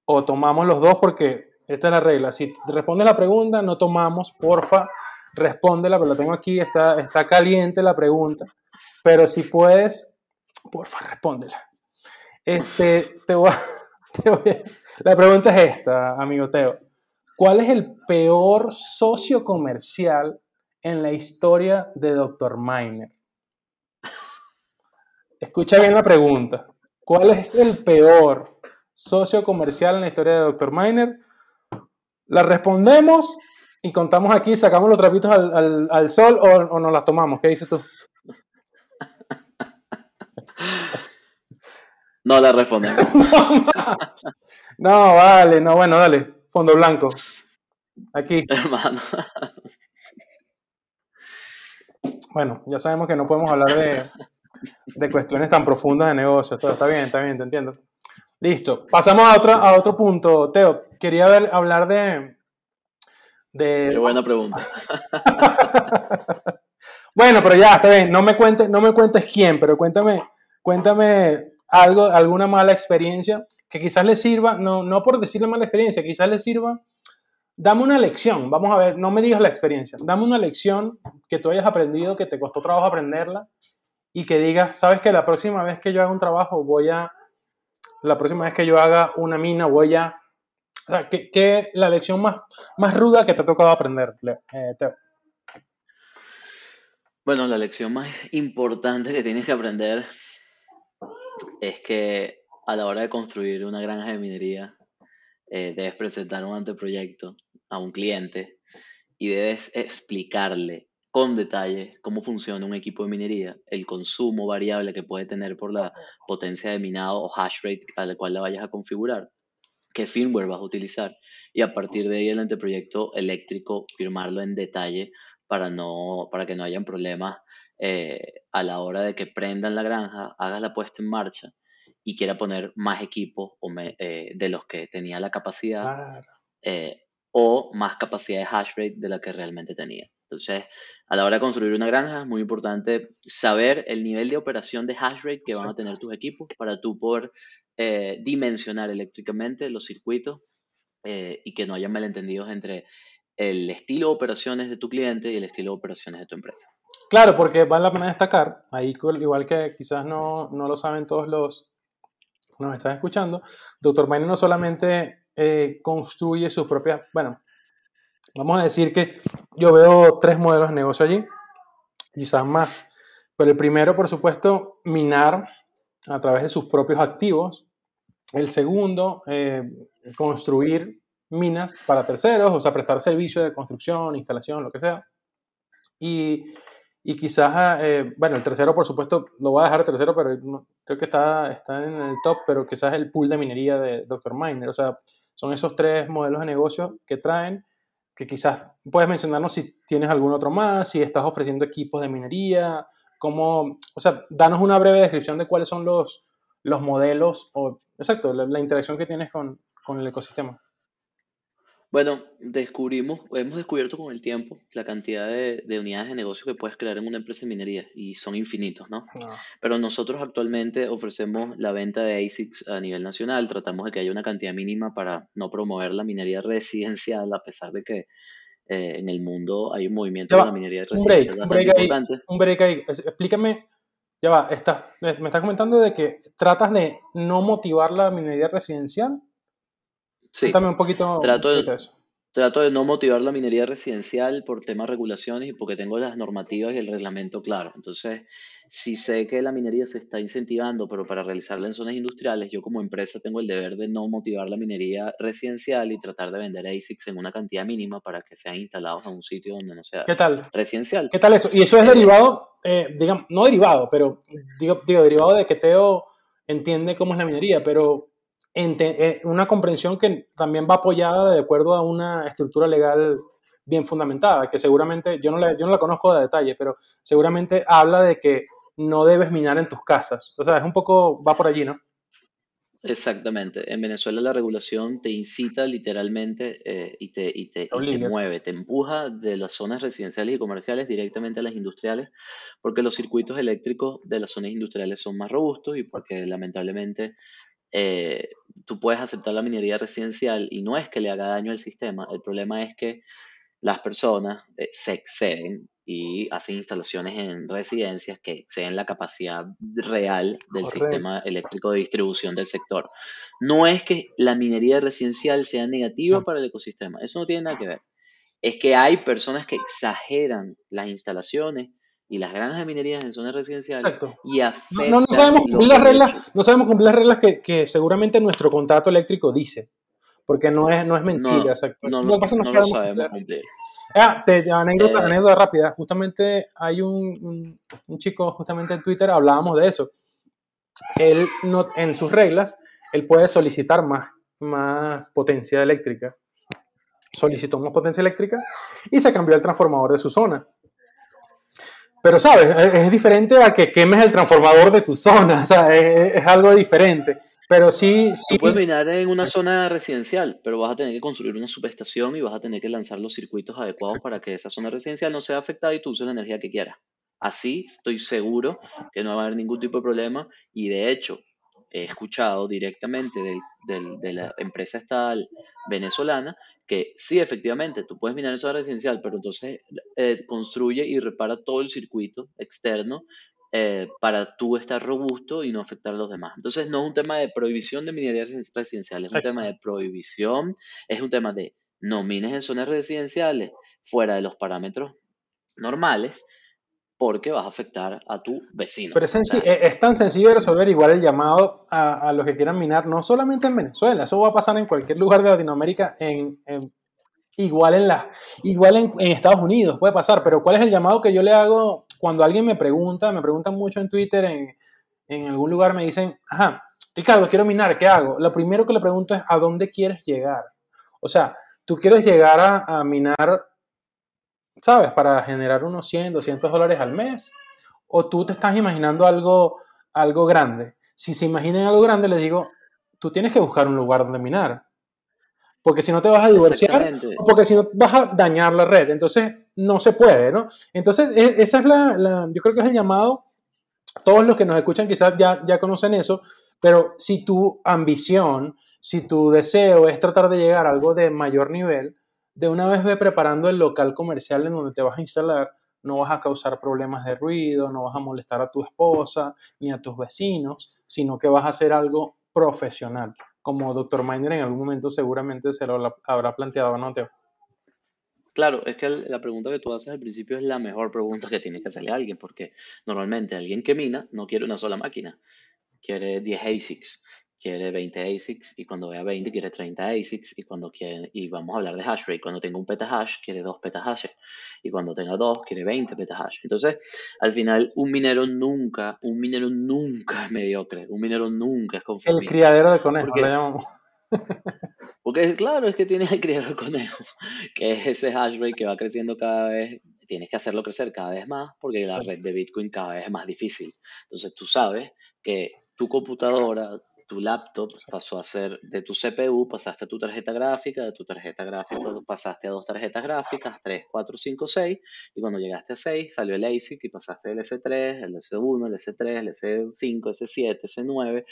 o tomamos los dos porque esta es la regla. Si respondes la pregunta, no tomamos, porfa, respóndela, pero la tengo aquí, está, está caliente la pregunta. Pero si puedes, porfa, respóndela. Este, te voy, te voy la pregunta es esta, amigo Teo. ¿Cuál es el peor socio comercial en la historia de Dr. Miner? Escucha bien la pregunta. ¿Cuál es el peor socio comercial en la historia de Dr. Miner? La respondemos y contamos aquí, sacamos los trapitos al, sol o, o, nos las tomamos. ¿Qué dices tú? No la respondemos. no, vale, no, bueno, dale. Fondo blanco. Aquí. Hermano. Bueno, ya sabemos que no podemos hablar de, de cuestiones tan profundas de negocios. Todo está bien, está bien, te entiendo. Listo. Pasamos a otro, a otro punto. Teo, quería ver, hablar de, de... Qué buena pregunta. bueno, pero ya, está bien. No me cuentes, no me cuentes quién, pero cuéntame, cuéntame algo, alguna mala experiencia que quizás le sirva, no, no por decirle mala experiencia, quizás le sirva, dame una lección, vamos a ver, no me digas la experiencia, dame una lección que tú hayas aprendido, que te costó trabajo aprenderla y que digas, sabes que la próxima vez que yo haga un trabajo voy a, la próxima vez que yo haga una mina voy a, o sea, que, la lección más, más ruda que te ha tocado aprender, eh, Bueno, la lección más importante que tienes que aprender es que a la hora de construir una granja de minería, eh, debes presentar un anteproyecto a un cliente y debes explicarle con detalle cómo funciona un equipo de minería, el consumo variable que puede tener por la potencia de minado o hash rate a la cual la vayas a configurar, qué firmware vas a utilizar y a partir de ahí el anteproyecto eléctrico firmarlo en detalle para, no, para que no hayan problemas eh, a la hora de que prendan la granja, hagas la puesta en marcha y quiera poner más equipo eh, de los que tenía la capacidad eh, o más capacidad de hash rate de la que realmente tenía. Entonces, a la hora de construir una granja es muy importante saber el nivel de operación de hash rate que van a tener tus equipos para tú poder dimensionar eléctricamente los circuitos y que no haya malentendidos entre el estilo de operaciones de tu cliente y el estilo de operaciones de tu empresa. Claro, porque vale la pena destacar, ahí igual que quizás no, lo saben todos los nos están escuchando, Dr. Miner no solamente eh, construye sus propias, bueno, vamos a decir que yo veo tres modelos de negocio allí, quizás más, pero el primero, por supuesto, minar a través de sus propios activos. El segundo, eh, construir minas para terceros, o sea, prestar servicio de construcción, instalación, lo que sea. Y y quizás, ah, eh, bueno, el tercero, por supuesto, lo voy a dejar el tercero, pero creo que está, está en el top, pero quizás el pool de minería de Dr. Miner. O sea, son esos tres modelos de negocio que traen, que quizás puedes mencionarnos si tienes algún otro más, si estás ofreciendo equipos de minería, cómo, o sea, danos una breve descripción de cuáles son los, los modelos, o, exacto, la, interacción que tienes con, con el ecosistema. Bueno, descubrimos, hemos descubierto con el tiempo la cantidad de, unidades de negocio que puedes crear en una empresa de minería y son infinitos, ¿no? Ah. Pero nosotros actualmente ofrecemos la venta de ASICs a nivel nacional, tratamos de que haya una cantidad mínima para no promover la minería residencial, a pesar de que eh, en el mundo hay un movimiento de la minería residencial un break, importante. un break ahí, explícame, ya va, estás, me estás comentando de que tratas de no motivar la minería residencial. Sí. un poquito, trato de, eso. Trato de no motivar la minería residencial por temas de regulaciones y porque tengo las normativas y el reglamento claro. Entonces, si sé que la minería se está incentivando, pero para realizarla en zonas industriales, yo como empresa tengo el deber de no motivar la minería residencial y tratar de vender ASICs en una cantidad mínima para que sean instalados en un sitio donde no sea ¿Qué tal? residencial. ¿Qué tal eso? Y eso es derivado, eh, digamos, no derivado, pero digo, digo, derivado de que Teo entiende cómo es la minería, pero una comprensión que también va apoyada de acuerdo a una estructura legal bien fundamentada, que seguramente, yo no, la, yo no la conozco de detalle, pero seguramente habla de que no debes minar en tus casas. O sea, es un poco, va por allí, ¿no? Exactamente. En Venezuela la regulación te incita literalmente eh, y, te, y, te, y te mueve, te empuja de las zonas residenciales y comerciales directamente a las industriales, porque los circuitos eléctricos de las zonas industriales son más robustos y porque lamentablemente eh, tú puedes aceptar la minería residencial y no es que le haga daño al sistema, el problema es que las personas eh, se exceden y hacen instalaciones en residencias que exceden la capacidad real del sistema eléctrico de distribución del sector. No es que la minería residencial sea negativa para el ecosistema, eso no tiene nada que ver. Es que hay personas que exageran las instalaciones y las granjas de minería en zonas residenciales Exacto. y no, no, sabemos cumplir las reglas, no sabemos cumplir las reglas que, que, seguramente nuestro contrato eléctrico dice, porque no es, no es mentira, no, No, no, lo sabemos cumplir. Ah, te, anécdota, eh, anécdota rápida. Justamente hay un, un, chico, justamente en Twitter hablábamos de eso. Él, no, en sus reglas, él puede solicitar más, más potencia eléctrica. Solicitó más potencia eléctrica y se cambió el transformador de su zona. Pero, ¿sabes? Es, diferente a que quemes el transformador de tu zona. O sea, es algo diferente. Pero sí, sí. puedes minar en una zona residencial, pero vas a tener que construir una subestación y vas a tener que lanzar los circuitos adecuados para que esa zona residencial no sea afectada y tú uses la energía que quieras. Así estoy seguro que no va a haber ningún tipo de problema y de hecho he escuchado directamente de la empresa estatal venezolana que sí, efectivamente, tú puedes minar en zona residencial, pero entonces eh, construye y repara todo el circuito externo eh, para tú estar robusto y no afectar a los demás. Entonces, no es un tema de prohibición de minería residencial, es un tema de prohibición, es un tema de no mines en zonas residenciales fuera de los parámetros normales porque vas a afectar a tu vecino. Pero es, tan sencillo de resolver igual el llamado a, los que quieran minar, no solamente en Venezuela, eso va a pasar en cualquier lugar de Latinoamérica, en, igual, en, la, igual en, en, Estados Unidos puede pasar, pero ¿cuál es el llamado que yo le hago cuando alguien me pregunta, me preguntan mucho en Twitter, en, en algún lugar me dicen, ajá, Ricardo, quiero minar, ¿qué hago? Lo primero que le pregunto es, ¿a dónde quieres llegar? O sea, tú quieres llegar a, a minar, ¿sabes? Para generar unos 100, 200 dólares al mes. O tú te estás imaginando algo, algo grande. Si se imaginan algo grande, les digo, tú tienes que buscar un lugar donde minar. Porque si no te vas a divorciar, porque si no vas a dañar la red. Entonces, no se puede, ¿no? Entonces, e, esa es la, yo creo que es el llamado. Todos los que nos escuchan quizás ya, ya conocen eso, pero si tu ambición, si tu deseo es tratar de llegar a algo de mayor nivel, de una vez ve preparando el local comercial en donde te vas a instalar, no vas a causar problemas de ruido, no vas a molestar a tu esposa ni a tus vecinos, sino que vas a hacer algo profesional como Dr. Miner en algún momento seguramente se lo habrá planteado, ¿no, Teo? Claro, es que la pregunta que tú haces al principio es la mejor pregunta que tiene que hacerle a alguien, porque normalmente alguien que mina no quiere una sola máquina, quiere 10 ASICs quiere 20 ASICs y cuando vea 20 quiere 30 ASICs y cuando quiere, y vamos a hablar de hash rate, cuando tenga un petahash quiere 2 petahashes y cuando tenga 2 quiere 20 petahash. Entonces, al final un minero nunca, un minero nunca es mediocre, un minero nunca es conforme. El criadero de conejos, porque, llamamos. porque claro, es que tienes el criadero de conejos, que es ese hash rate que va creciendo cada vez tienes que hacerlo crecer cada vez más porque la red de Bitcoin cada vez es más difícil. Entonces tú sabes que tu computadora, tu laptop pasó a ser de tu CPU, pasaste a tu tarjeta gráfica, de tu tarjeta gráfica pasaste a dos tarjetas gráficas, 3, 4, 5, 6, y cuando llegaste a 6 salió el ASIC y pasaste el S3, el S1, el S3, el S5, S7, S9,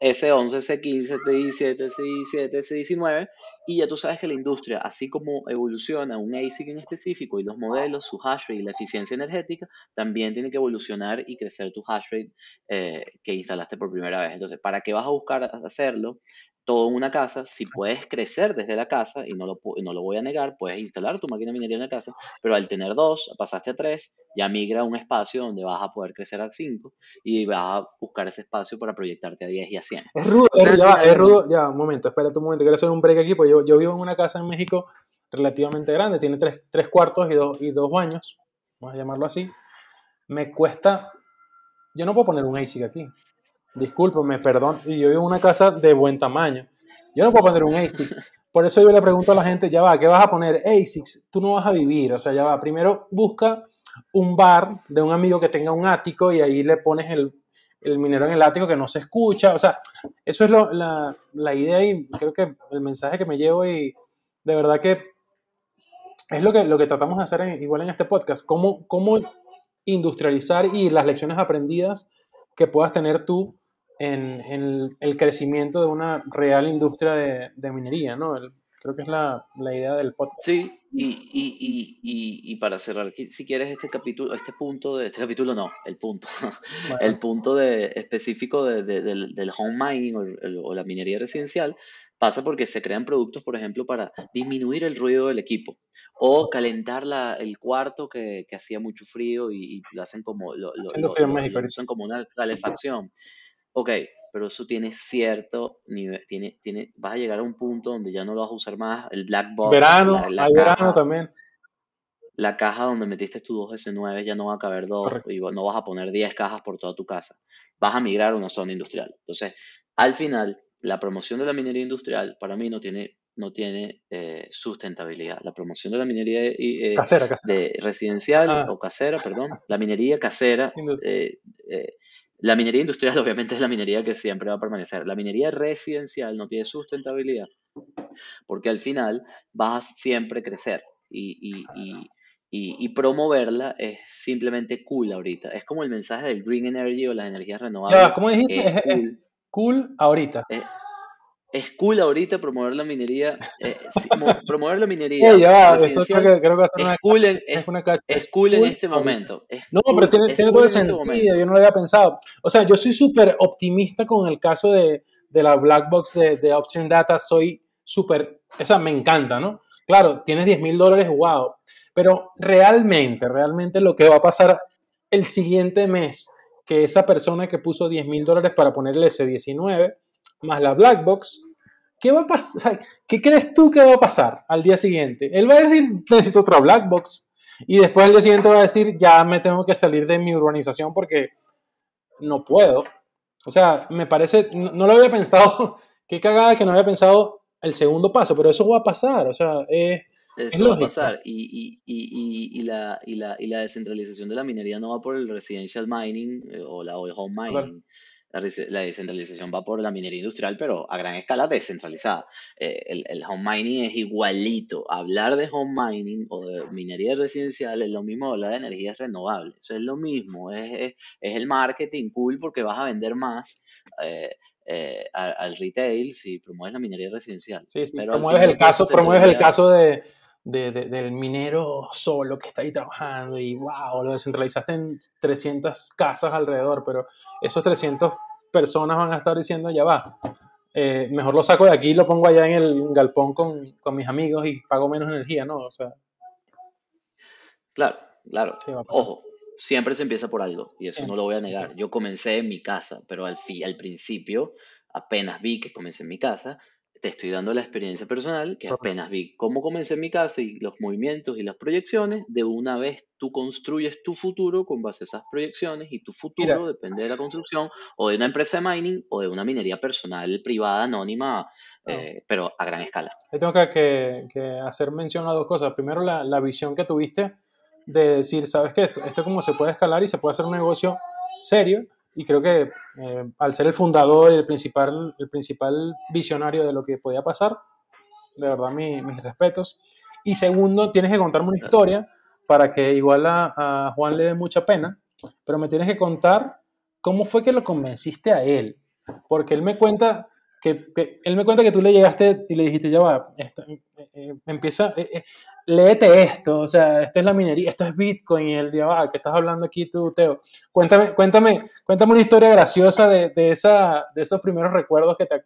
S11, S15, S17, S17, S19, y ya tú sabes que la industria, así como evoluciona un ASIC en específico y los modelos, su hash rate y la eficiencia energética, también tiene que evolucionar y crecer tu hash rate eh, que instalaste por primera vez. Entonces, ¿para qué vas a buscar hacerlo? Todo en una casa, si puedes crecer desde la casa, y no lo, no lo voy a negar, puedes instalar tu máquina de minería en la casa, pero al tener dos, pasaste a tres, ya migra a un espacio donde vas a poder crecer a cinco y vas a buscar ese espacio para proyectarte a 10 y a 100. Es rudo, ya, es rudo, ya, un momento, espérate un momento, quiero hacer un break aquí, porque yo, yo vivo en una casa en México relativamente grande, tiene tres, tres cuartos y dos, y dos baños, vamos a llamarlo así, me cuesta, yo no puedo poner un ASIC aquí, discúlpame, perdón, y yo vivo en una casa de buen tamaño. Yo no puedo poner un ASIC. Por eso yo le pregunto a la gente, ya va, ¿qué vas a poner? ASICs, tú no vas a vivir, o sea, ya va. Primero busca un bar de un amigo que tenga un ático y ahí le pones el, el minero en el ático que no se escucha. O sea, eso es la, la, idea y creo que el mensaje que me llevo y de verdad que es lo que, lo que tratamos de hacer igual en este podcast, cómo, cómo industrializar y las lecciones aprendidas que puedas tener tú en, el crecimiento de una real industria de, minería, ¿no? creo que es la, idea del podcast. Sí, y, y, y, y, para cerrar, si quieres este capítulo, este punto de, este capítulo no, el punto, el punto de, específico de, del, del, home mining o, la minería residencial, pasa porque se crean productos, por ejemplo, para disminuir el ruido del equipo o calentar la, el cuarto que, que hacía mucho frío y, lo hacen como, lo, lo, usan como una calefacción. Ok, pero eso tiene cierto nivel, tiene, tiene, vas a llegar a un punto donde ya no lo vas a usar más, el black box. Verano, hay verano también. la caja donde metiste tu 2S9 ya no va a caber dos y no vas a poner 10 cajas por toda tu casa. Vas a migrar a una zona industrial. Entonces, al final, la promoción de la minería industrial para mí no tiene, no tiene eh, sustentabilidad. La promoción de la minería eh, De residencial ah. o casera, perdón, la minería casera, eh, la minería industrial obviamente es la minería que siempre va a permanecer. La minería residencial no tiene sustentabilidad porque al final vas a siempre crecer y, y, promoverla es simplemente cool ahorita. Es como el mensaje del green energy o las energías renovables. Ya, ¿Cómo dijiste? Es, cool. ahorita. Es, cool ahorita promover la minería. Eh, promover la minería. eso creo que, va a ser una, cool en, es, una es cool, en este momento. no, pero tiene, tiene todo el este sentido. yo no lo había pensado. O sea, yo soy súper optimista con el caso de, de la black box de, de Option Data. Soy súper. Esa me encanta, ¿no? Claro, tienes 10 mil dólares, wow. Pero realmente, realmente lo que va a pasar el siguiente mes, que esa persona que puso 10 mil dólares para ponerle ese 19 más la black box, ¿qué va a pasar? ¿Qué crees tú que va a pasar al día siguiente? Él va a decir, necesito otra black box. Y después al día siguiente va a decir, ya me tengo que salir de mi urbanización porque no puedo. O sea, me parece, no, no lo había pensado, qué cagada que no había pensado el segundo paso, pero eso va a pasar. O sea, es eso va a pasar. Y, y, y, la, y, la, y la descentralización de la minería no va por el residential mining eh, o la home mining. La, descentralización va por la minería industrial, pero a gran escala descentralizada. Eh, el, el, home mining es igualito. Hablar de home mining o de minería residencial es lo mismo hablar de energías renovables. Eso es lo mismo. Es, es, es el marketing cool porque vas a vender más. Eh, eh, al, retail si promueves la minería residencial. Sí, sí, promueves, el caso, promueves el caso de, del minero solo que está ahí trabajando y wow, lo descentralizaste en 300 casas alrededor, pero esos 300 personas van a estar diciendo, ya va, eh, mejor lo saco de aquí y lo pongo allá en el galpón con, con, mis amigos y pago menos energía, ¿no? O sea. Claro, claro. Ojo, siempre se empieza por algo y eso no lo voy a negar. Yo comencé en mi casa, pero al, fi, al principio, apenas vi que comencé en mi casa, te estoy dando la experiencia personal, que apenas vi cómo comencé en mi casa y los movimientos y las proyecciones, de una vez tú construyes tu futuro con base a esas proyecciones y tu futuro depende de la construcción o de una empresa de mining o de una minería personal, privada, anónima, eh, pero a gran escala. Yo tengo que, que, hacer mención a dos cosas. Primero, la, la visión que tuviste de decir, ¿sabes qué? Esto, esto como se puede escalar y se puede hacer un negocio serio y creo que eh, al ser el fundador y el principal, el principal visionario de lo que podía pasar, de verdad mis respetos. Y segundo, tienes que contarme una historia para que igual a, Juan le dé mucha pena, pero me tienes que contar cómo fue que lo convenciste a él, porque él me cuenta que, él me cuenta que tú le llegaste y le dijiste, ya va, eh, eh, empieza, léete esto, o sea, esta es la minería, esto es Bitcoin, y el día, ah, ¿qué estás hablando aquí tú, Teo? Cuéntame, cuéntame, cuéntame una historia graciosa de, de, esa, de esos primeros recuerdos que te,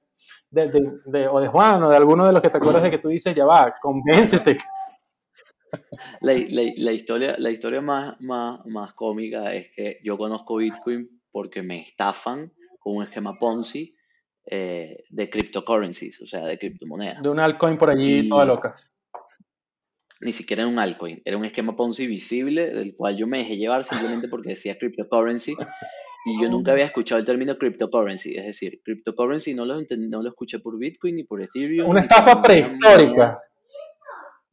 de, de, o de Juan, o de alguno de los que te acuerdas de que tú dices, ya va, convéncete. La, la, la historia, la historia más, más, más cómica es que yo conozco Bitcoin porque me estafan con un esquema Ponzi eh, de cryptocurrencies, o sea, de criptomonedas. De un altcoin por allí toda loca ni siquiera era un altcoin, era un esquema Ponzi visible del cual yo me dejé llevar simplemente porque decía cryptocurrency y yo nunca había escuchado el término cryptocurrency, es decir, cryptocurrency no lo, no lo escuché por Bitcoin ni por Ethereum. Una estafa prehistórica.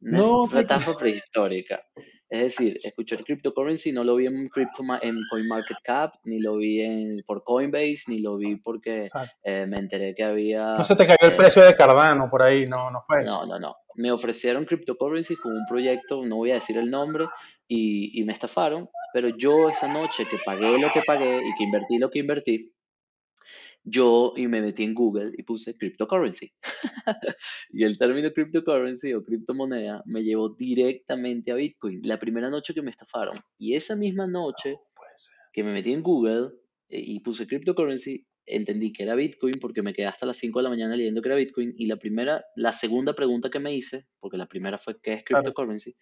no, una estafa prehistórica. Es decir, escuché el cryptocurrency, no lo vi en, crypto, en CoinMarketCap, ni lo vi en, por Coinbase, ni lo vi porque eh, me enteré que había... No se te cayó el eh, precio de Cardano por ahí, no, no fue eso. No, no, no. Me ofrecieron cryptocurrency con un proyecto, no voy a decir el nombre, y, y me estafaron, pero yo esa noche que pagué lo que pagué y que invertí lo que invertí, yo y me metí en Google y puse cryptocurrency. y el término cryptocurrency o criptomoneda me llevó directamente a Bitcoin, la primera noche que me estafaron. Y esa misma noche que me metí en Google eh, y puse cryptocurrency, entendí que era Bitcoin porque me quedé hasta las 5 de la mañana leyendo que era Bitcoin y la primera, la segunda pregunta que me hice, porque la primera fue ¿qué es cryptocurrency?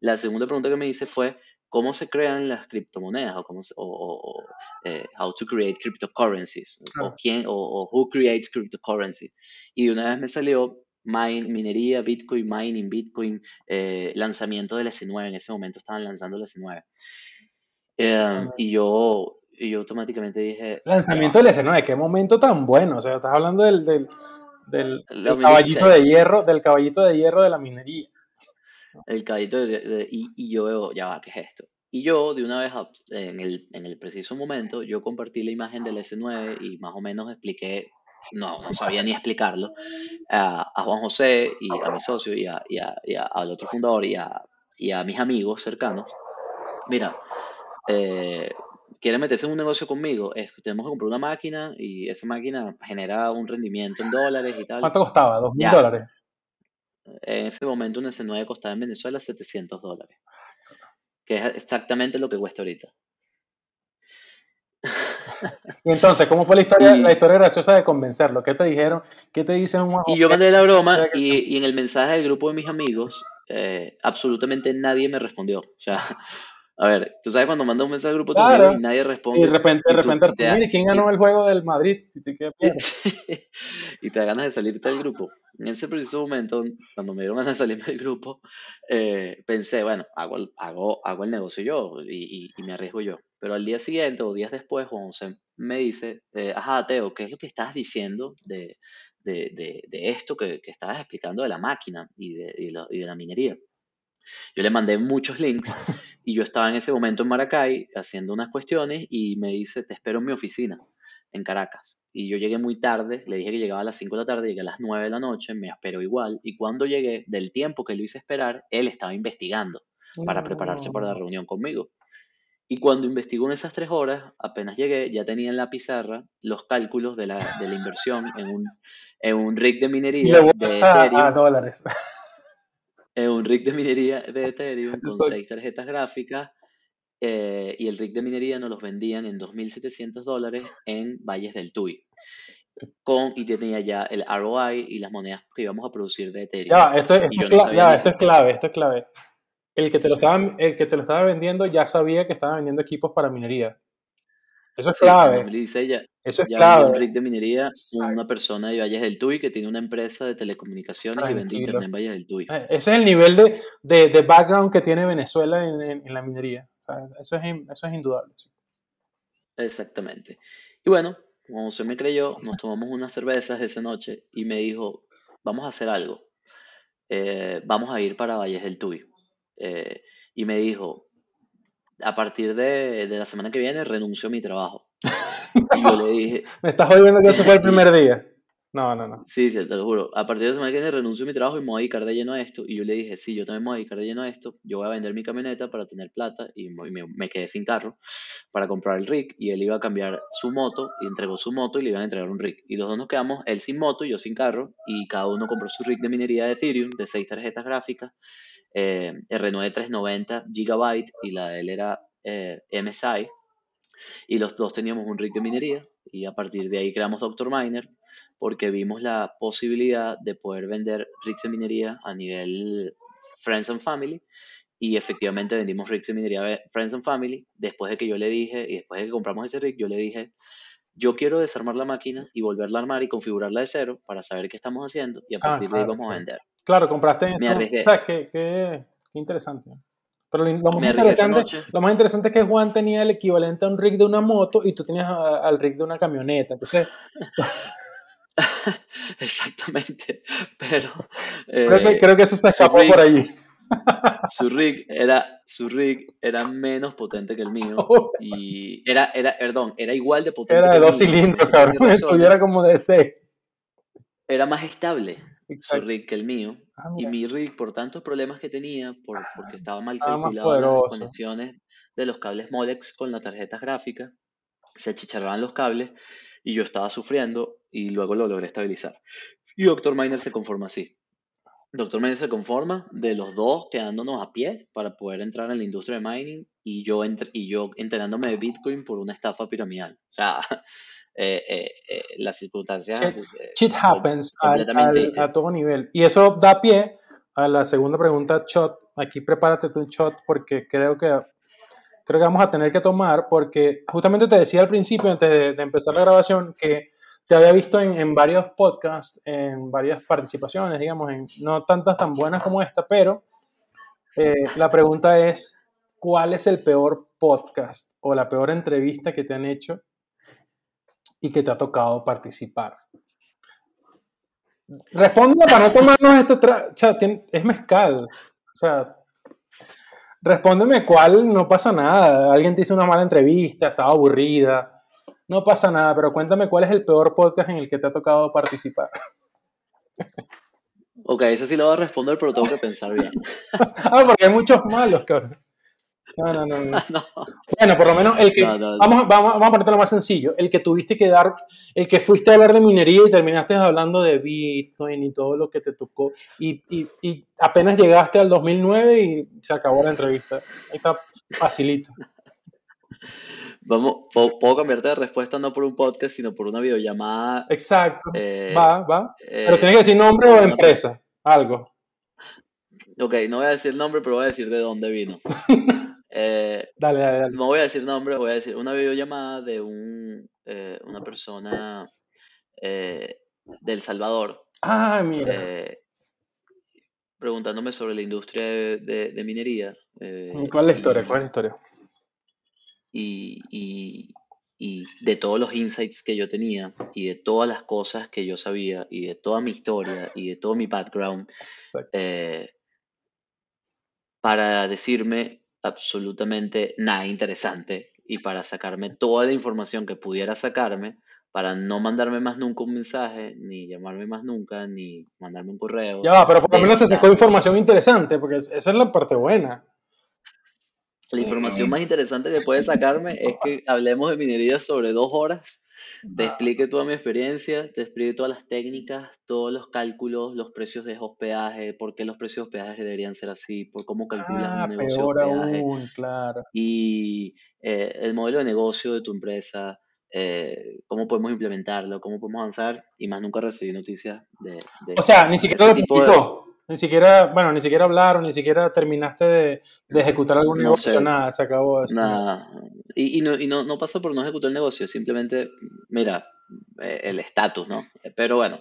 La segunda pregunta que me hice fue cómo se crean las criptomonedas o, cómo o, eh, how to create cryptocurrencies o quién o, who creates cryptocurrency y de una vez me salió minería, Bitcoin, mining, Bitcoin, eh, lanzamiento del S9. En ese momento estaban lanzando el S9. Eh, y yo, y yo automáticamente dije... Lanzamiento del S9, qué momento tan bueno. O sea, estás hablando del, del, del, caballito de hierro, del caballito de hierro de la minería. El caballito de, y, y, yo veo, ya va, ¿qué es esto? Y yo, de una vez, en el, en el preciso momento, yo compartí la imagen del S9 y más o menos expliqué no, no sabía ni explicarlo, a, Juan José y a mi socio y, a, y, al otro fundador y a, y a mis amigos cercanos, mira, eh, quieren meterse en un negocio conmigo, es, tenemos que comprar una máquina y esa máquina genera un rendimiento en dólares y tal. ¿Cuánto costaba? ¿Dos mil dólares? En ese momento un S9 costaba en Venezuela 700 dólares, que es exactamente lo que cuesta ahorita. y entonces, ¿cómo fue la historia, la historia graciosa de convencerlo? ¿Qué te dijeron? ¿Qué te dicen un Y yo mandé la broma y, y, en el mensaje del grupo de mis amigos, eh, absolutamente nadie me respondió. O sea, a ver, tú sabes cuando mandas un mensaje al grupo y nadie responde. Y de repente, de repente, mire, ¿quién ganó el juego del Madrid? Y te, y te da ganas de salirte del grupo. En ese preciso momento, cuando me dieron ganas de salirme del grupo, eh, pensé, bueno, hago, hago, hago el negocio yo y, y, me arriesgo yo. Pero al día siguiente o días después, Juan José me dice, eh, ajá, Teo, ¿qué es lo que estás diciendo de, de, de, de esto que, que, estabas explicando de la máquina y de, y, y de la minería? Yo le mandé muchos links y yo estaba en ese momento en Maracay haciendo unas cuestiones y me dice, te espero en mi oficina en Caracas. Y yo llegué muy tarde, le dije que llegaba a las 5 de la tarde, llegué a las 9 de la noche, me esperó igual. Y cuando llegué, del tiempo que lo hice esperar, él estaba investigando para prepararse para la reunión conmigo. Y cuando investigó en esas tres horas, apenas llegué, ya tenía en la pizarra los cálculos de la, de la inversión en un, en un rig de minería. de a, dólares. Un rig de minería de Ethereum con seis tarjetas gráficas eh, y el rig de minería nos los vendían en 2.700 dólares en Valles del Tuy. Con, y tenía ya el ROI y las monedas que íbamos a producir de Ethereum. Ya, esto, es, clave, esto es clave, esto es clave. El que, te lo estaba, el que te lo estaba vendiendo ya sabía que estaba vendiendo equipos para minería. Eso es clave. ya, Eso es clave. Un rig de minería, una persona de Valles del Tuy que tiene una empresa de telecomunicaciones y vende internet en Valles del Tuy. Eh, ese es el nivel de, de, de background que tiene Venezuela en, en la minería eso, es, eso es indudable. Exactamente. Y bueno, como se me creyó, nos tomamos unas cervezas esa noche y me dijo, vamos a hacer algo. Eh, vamos a ir para Valles del Tuy. Eh, y me dijo, a partir de, de, la semana que viene renuncio a mi trabajo. Y yo le dije... me estás jodiendo que eso fue el primer día. No, no, no. Sí, sí, te lo juro. A partir de la semana que viene renuncio a mi trabajo y me voy a dedicar de lleno a esto. Y yo le dije, sí, yo también me voy a dedicar de lleno a esto. Yo voy a vender mi camioneta para tener plata y me, quedé sin carro para comprar el rig. Y él iba a cambiar su moto y entregó su moto y le iban a entregar un rig. Y los dos nos quedamos, él sin moto y yo sin carro. Y cada uno compró su rig de minería de Ethereum de seis tarjetas gráficas. Eh, R9 390 GB y la de él era eh, MSI. Y los dos teníamos un rig de minería. Y a partir de ahí creamos Doctor Miner porque vimos la posibilidad de poder vender rigs de minería a nivel Friends and Family y efectivamente vendimos rigs de minería Friends and Family. Después de que yo le dije, y después de que compramos ese rig, yo le dije, yo quiero desarmar la máquina y volverla a armar y configurarla de cero para saber qué estamos haciendo y a ah, partir de ahí vamos a vender. Claro, compraste en eso. O sea, qué, qué, interesante. Pero lo más, interesante, lo más interesante es que Juan tenía el equivalente a un rig de una moto y tú tenías al rig de una camioneta. Entonces, Exactamente, pero... creo, que, eso se escapó por allí. su rig era su rig era menos potente que el mío y era era perdón era igual de potente era de dos cilindros cabrón estuviera como de seis era más estable su rig que el mío ah, y mi rig por tantos problemas que tenía por, porque estaba mal calculado las conexiones de los cables Molex con la tarjeta gráfica se achicharraban los cables y yo estaba sufriendo y luego lo logré estabilizar. Y Doctor Miner se conforma así. Doctor Miner se conforma de los dos quedándonos a pie para poder entrar en la industria de mining y yo, y yo enterándome de Bitcoin por una estafa piramidal. O sea, eh, eh, eh, las circunstancias... Shit, happens a todo nivel. Y eso da pie a la segunda pregunta, shot. Aquí prepárate tu shot porque creo que creo que vamos a tener que tomar porque justamente te decía al principio, antes de, empezar la grabación, que te había visto en, varios podcasts, en varias participaciones, digamos, en, no tantas tan buenas como esta, pero eh, la pregunta es, ¿cuál es el peor podcast o la peor entrevista que te han hecho y que te ha tocado participar? Responde para no tomarnos esto. O sea, es mezcal. O sea, respóndeme cuál, no pasa nada. Alguien te hizo una mala entrevista, estaba aburrida. No pasa nada, pero cuéntame cuál es el peor podcast en el que te ha tocado participar. Ok, ese sí lo voy a responder, pero tengo que pensar bien. ah, porque hay muchos malos, cabrón. No, no, no, no. Bueno, por lo menos el que. vamos, vamos, vamos, a ponerte lo más sencillo. El que tuviste que dar. El que fuiste a hablar de minería y terminaste hablando de Bitcoin y todo lo que te tocó. Y, y, y apenas llegaste al 2009 y se acabó la entrevista. Ahí está facilito. Vamos, puedo, cambiarte de respuesta no por un podcast, sino por una videollamada. Exacto. Eh, va, va. pero tienes que decir nombre o empresa. Algo. Ok, no voy a decir nombre, pero voy a decir de dónde vino. Eh, dale, dale, dale. No voy a decir nombre, voy a decir una videollamada de un, eh, una persona eh, de El Salvador. Ah, mira. preguntándome sobre la industria de, minería. ¿Cuál es la historia? ¿Cuál es la historia? Y, y, y, de todos los insights que yo tenía y de todas las cosas que yo sabía y de toda mi historia y de todo mi background para decirme absolutamente nada interesante y para sacarme toda la información que pudiera sacarme para no mandarme más nunca un mensaje, ni llamarme más nunca, ni mandarme un correo. Ya, pero por lo menos te sacó información interesante, porque esa es la parte buena. La información más interesante que puede sacarme es que hablemos de minería sobre dos horas te explique toda mi experiencia, te explique todas las técnicas, todos los cálculos, los precios de hospedaje, por qué los precios de hospedaje deberían ser así, por cómo calculas ah, un negocio de hospedaje. Aún, claro. Y eh, el modelo de negocio de tu empresa, eh, cómo podemos implementarlo, cómo podemos avanzar, y más nunca recibí noticias de... o sea, ni siquiera lo Ni siquiera, bueno, ni siquiera hablaron, ni siquiera terminaste de, ejecutar algún negocio, nada, se acabó. Eso. Nada, y, no, y no, no pasa por no ejecutar el negocio, simplemente, mira, eh, el estatus, ¿no? Pero bueno,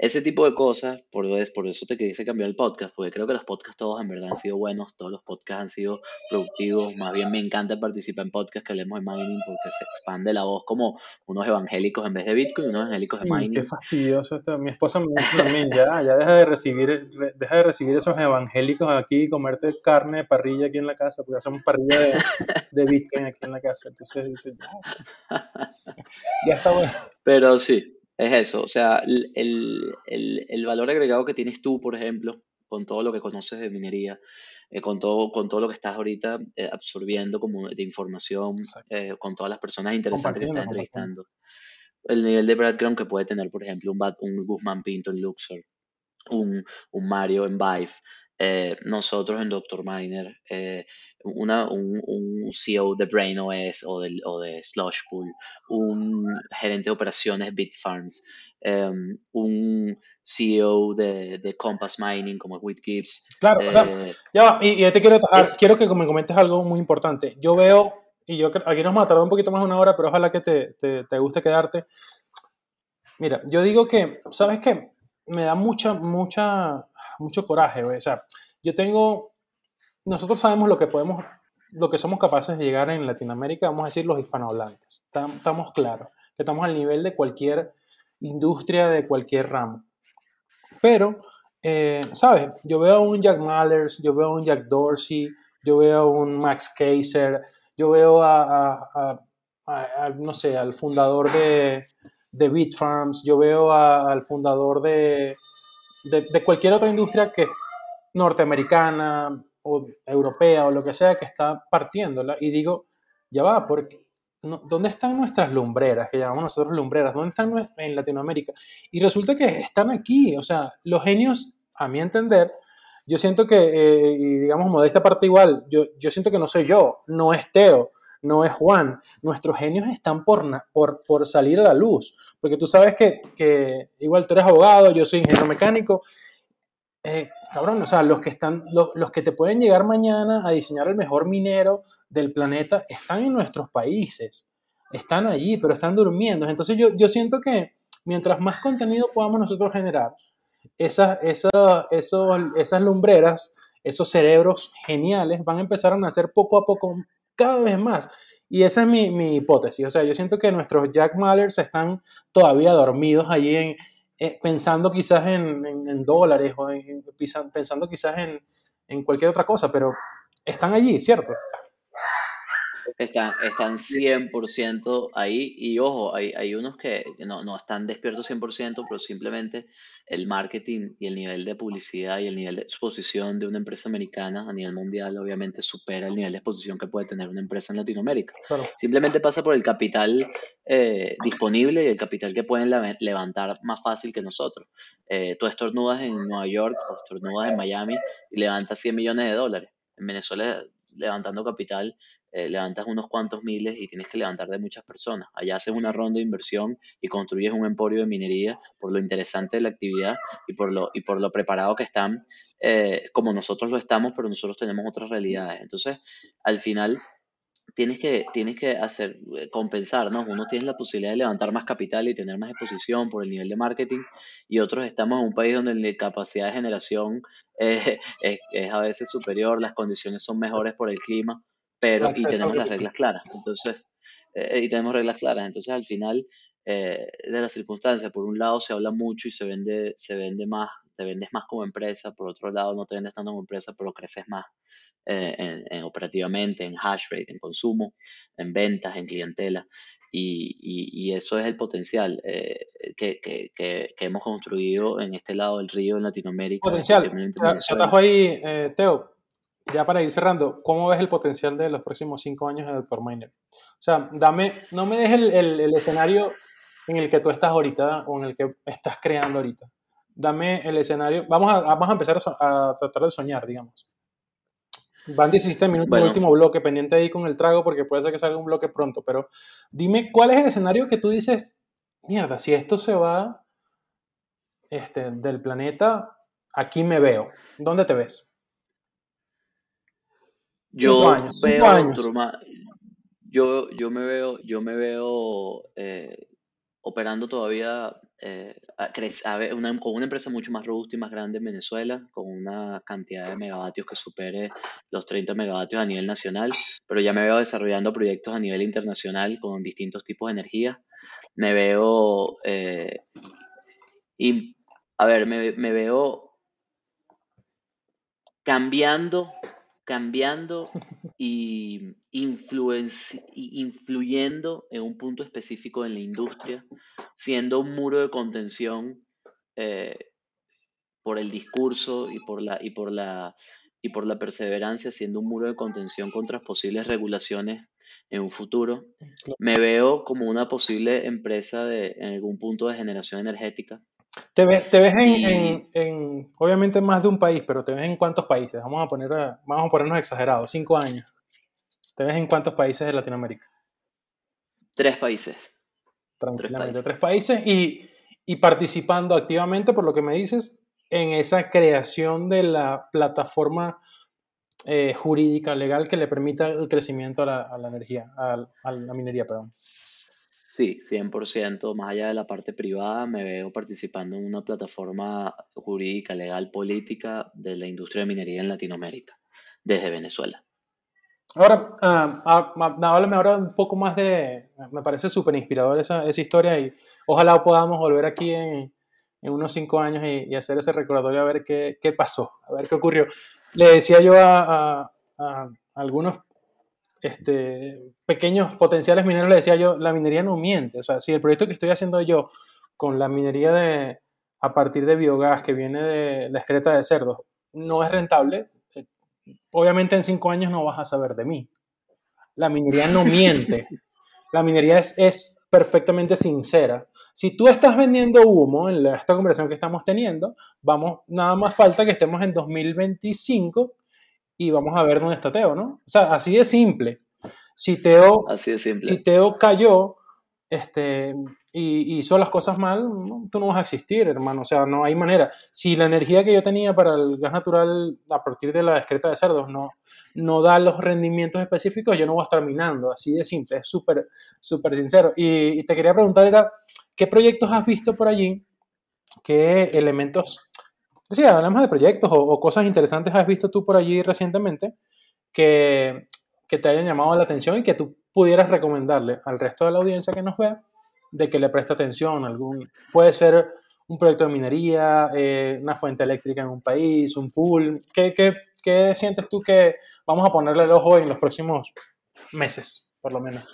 ese tipo de cosas, por, por eso te quise cambiar el podcast, porque creo que los podcasts todos en verdad han sido buenos, todos los podcasts han sido productivos, más bien me encanta participar en podcasts que hablemos de mining porque se expande la voz como unos evangélicos en vez de Bitcoin, unos evangélicos de mining. qué fastidioso esto. Mi esposa me dice también, ya, ya deja de recibir, deja de recibir esos evangélicos aquí y comerte carne de parrilla aquí en la casa, porque hacemos parrilla de, de Bitcoin aquí en la casa. Entonces dice, ya, ya está bueno. Pero sí, es eso, o sea, el, valor agregado que tienes tú, por ejemplo, con todo lo que conoces de minería, eh, con, todo, con todo lo que estás ahorita eh, absorbiendo como de información, eh, con todas las personas interesantes que estás entrevistando. El nivel de background que puede tener, por ejemplo, un, un Guzmán Pinto en Luxor, un, un Mario en Vive, eh, nosotros en Dr. Miner, eh, una, un, un, CEO de Brain OS o de, o de Slushpool, un gerente de operaciones Bitfarms, em, un CEO de, de, Compass Mining como Whit Gibbs. Claro, o sea, eh, ya, y, y, te quiero, quiero que me comentes algo muy importante. Yo veo, y yo aquí nos vamos a tardar un poquito más de una hora, pero ojalá que te, te, te guste quedarte. Mira, yo digo que, ¿sabes qué? Me da mucha, mucha mucho coraje, O sea, yo tengo, nosotros sabemos lo que podemos, lo que somos capaces de llegar en Latinoamérica, vamos a decir los hispanohablantes. Estamos claros, estamos al nivel de cualquier industria, de cualquier ramo. Pero, eh, ¿sabes? Yo veo a un Jack Mallers, yo veo a un Jack Dorsey, yo veo a un Max Kaiser, yo veo a, no sé, al fundador de, de Bitfarms, yo veo al fundador de, de, cualquier otra industria que norteamericana o europea o lo que sea que está partiéndola y digo, ya va, porque ¿dónde están nuestras lumbreras, que llamamos nosotros lumbreras? ¿Dónde están en Latinoamérica? Y resulta que están aquí, o sea, los genios, a mi entender, yo siento que, eh, y digamos, modesta parte igual, yo, yo siento que no soy yo, no es Teo, no es Juan. Nuestros genios están por, por, salir a la luz, porque tú sabes que, que, igual tú eres abogado, yo soy ingeniero mecánico. Eh, cabrón, o sea, los que, están, los, que te pueden llegar mañana a diseñar el mejor minero del planeta están en nuestros países, están allí, pero están durmiendo. Entonces yo, yo siento que mientras más contenido podamos nosotros generar, esas, esas, esos, esas lumbreras, esos cerebros geniales van a empezar a nacer poco a poco cada vez más. Y esa es mi, mi hipótesis. O sea, yo siento que nuestros Jack Mallers están todavía dormidos allí en, eh, pensando quizás en, en, dólares o en, pensando quizás en, en cualquier otra cosa, pero están allí, ¿cierto? Están, están 100% ahí y ojo, hay, hay unos que no, no están despiertos 100%, pero simplemente el marketing y el nivel de publicidad y el nivel de exposición de una empresa americana a nivel mundial obviamente supera el nivel de exposición que puede tener una empresa en Latinoamérica. Simplemente pasa por el capital eh, disponible y el capital que pueden levantar más fácil que nosotros. Eh, tú estornudas en Nueva York o estornudas en Miami y levantas 100 millones de dólares. En Venezuela levantando capital eh, levantas unos cuantos miles y tienes que levantar de muchas personas. Allá haces una ronda de inversión y construyes un emporio de minería por lo interesante de la actividad y por lo, y por lo preparado que están, eh, como nosotros lo estamos, pero nosotros tenemos otras realidades. Entonces, al final, tienes que, tienes que hacer, eh, compensar, ¿no? Uno tiene la posibilidad de levantar más capital y tener más exposición por el nivel de marketing y otros estamos en un país donde la capacidad de generación es, es, a veces superior, las condiciones son mejores por el clima pero y tenemos las reglas claras. Entonces, eh, y tenemos reglas claras. Entonces, al final eh, de las circunstancias, por un lado se habla mucho y se vende, se vende más, te vendes más como empresa, por otro lado no te vendes tanto como empresa, pero creces más eh, en, operativamente, en hash rate, en consumo, en ventas, en clientela. Y, y, eso es el potencial que, que, que, hemos construido en este lado del río en Latinoamérica. Potencial. Yo ahí, Teo, ya para ir cerrando, ¿cómo ves el potencial de los próximos cinco años de Dr. Miner? O sea, dame, no me dejes el, el, escenario en el que tú estás ahorita o en el que estás creando ahorita. Dame el escenario. Vamos a, vamos a empezar a, tratar de soñar, digamos. Van 17 minutos el último bloque, pendiente ahí con el trago porque puede ser que salga un bloque pronto, pero dime cuál es el escenario que tú dices, mierda, si esto se va este, del planeta, aquí me veo. ¿Dónde te ves? Yo veo yo, yo me veo, yo me veo eh, operando todavía eh, con una empresa mucho más robusta y más grande en Venezuela, con una cantidad de megavatios que supere los 30 megavatios a nivel nacional, pero ya me veo desarrollando proyectos a nivel internacional con distintos tipos de energía. Me veo, eh, y, a ver, me, me veo cambiando cambiando y influyendo en un punto específico en la industria, siendo un muro de contención eh, por el discurso y por la, y por la y por la perseverancia, siendo un muro de contención contra posibles regulaciones en un futuro. Me veo como una posible empresa de, en algún punto de generación energética, te ves, te ves en, en, obviamente, más de un país, pero te ves en cuántos países. Vamos a, poner, vamos a ponernos exagerados, cinco años. ¿Te ves en cuántos países de Latinoamérica? Tres países. Tranquilamente, tres países, y, y, participando activamente, por lo que me dices, en esa creación de la plataforma eh, jurídica legal que le permita el crecimiento a la, a la energía, a, a la minería, perdón. Sí, 100%, más allá de la parte privada, me veo participando en una plataforma jurídica, legal, política de la industria de minería en Latinoamérica, desde Venezuela. Ahora, uh, háblame ahora un poco más de, me parece súper inspirador esa, historia y ojalá podamos volver aquí en, unos cinco años y, hacer ese recordatorio a ver qué, pasó, a ver qué ocurrió. Le decía yo a algunos este, pequeños potenciales mineros, le decía yo, la minería no miente. O sea, si el proyecto que estoy haciendo yo con la minería de, a partir de biogás que viene de la excreta de cerdos no es rentable, eh, obviamente en cinco años no vas a saber de mí. La minería no miente. La minería es, es perfectamente sincera. Si tú estás vendiendo humo en esta conversación que estamos teniendo, vamos, nada más falta que estemos en 2025 y vamos a ver dónde está Teo, ¿no? O sea, así de simple. Si Teo, así de simple. Si Teo cayó este, y, hizo las cosas mal, tú no vas a existir, hermano. O sea, no hay manera. Si la energía que yo tenía para el gas natural a partir de la excreta de cerdos no, no da los rendimientos específicos, yo no voy a estar minando. Así de simple, es súper, súper sincero. Y, y, te quería preguntar, era, ¿qué proyectos has visto por allí? ¿Qué elementos, sí, hablamos de proyectos o, cosas interesantes has visto tú por allí recientemente que, que te hayan llamado la atención y que tú pudieras recomendarle al resto de la audiencia que nos vea de que le preste atención? Algún, puede ser un proyecto de minería, eh, una fuente eléctrica en un país, un pool. ¿Qué, qué, sientes tú que vamos a ponerle el ojo en los próximos meses, por lo menos?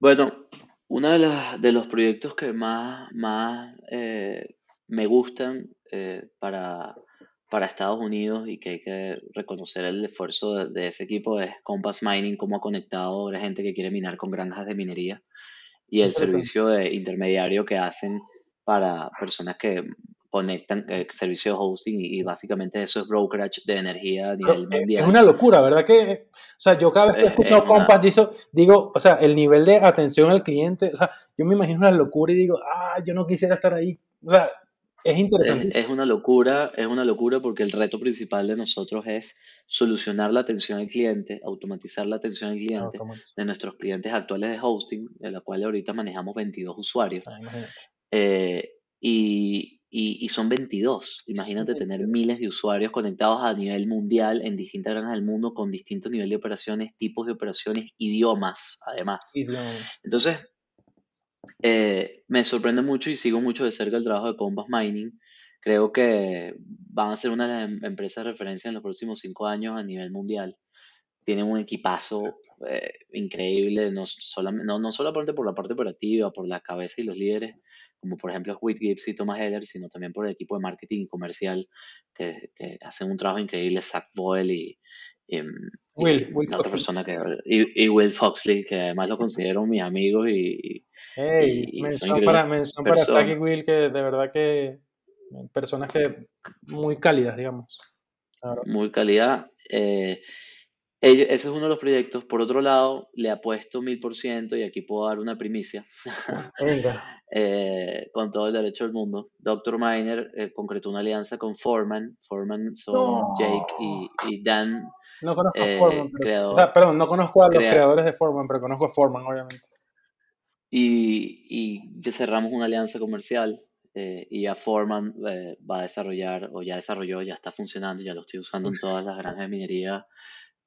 Bueno, uno de, de los proyectos que más, más eh, me gustan eh, para, para Estados Unidos y que hay que reconocer el esfuerzo de, ese equipo es Compass Mining, cómo ha conectado a la gente que quiere minar con granjas de minería y el servicio de intermediario que hacen para personas que conectan el eh, servicio de hosting y, básicamente eso es brokerage de energía a nivel mundial. Es una locura, ¿verdad? Que, o sea, yo cada vez que he escuchado Compass digo, o sea, el nivel de atención al cliente, o sea, yo me imagino una locura y digo, ah, yo no quisiera estar ahí. O sea, es interesante. Es, una locura, es una locura porque el reto principal de nosotros es solucionar la atención al cliente, automatizar la atención al cliente de nuestros clientes actuales de hosting, de la cual ahorita manejamos 22 usuarios. Ah, eh, y, y, son 22. Imagínate tener miles de usuarios conectados a nivel mundial en distintas granjas del mundo con distintos niveles de operaciones, tipos de operaciones, idiomas, además. Idiomas. Entonces, eh, me sorprende mucho y sigo mucho de cerca el trabajo de Compass Mining. Creo que van a ser una de las em, empresas de referencia en los próximos cinco años a nivel mundial. Tienen un equipazo eh, increíble, no, solamente, no, no solamente por la parte operativa, por la cabeza y los líderes, como por ejemplo Whit Gibbs y Thomas Heller, sino también por el equipo de marketing y comercial que, que hacen un trabajo increíble, Zach Boyle y, em, Will, otra persona que y, Will Foxley que además lo considero mi amigo y, Hey, mención para, mención para Zach y Will, que de verdad que personas que muy cálidas, digamos. Muy calidad. Eh, ese es uno de los proyectos. Por otro lado, le apuesto mil por ciento, y aquí puedo dar una primicia, eh, con todo el derecho del mundo. Dr. Miner eh, concretó una alianza con Foreman. Foreman son Jake y, Dan. No conozco a Foreman, o sea, perdón, no conozco a los creadores de Foreman, pero conozco a Foreman, obviamente y, ya cerramos una alianza comercial eh, y ya Foreman eh, va a desarrollar, o ya desarrolló, ya está funcionando, ya lo estoy usando en todas las granjas de minería,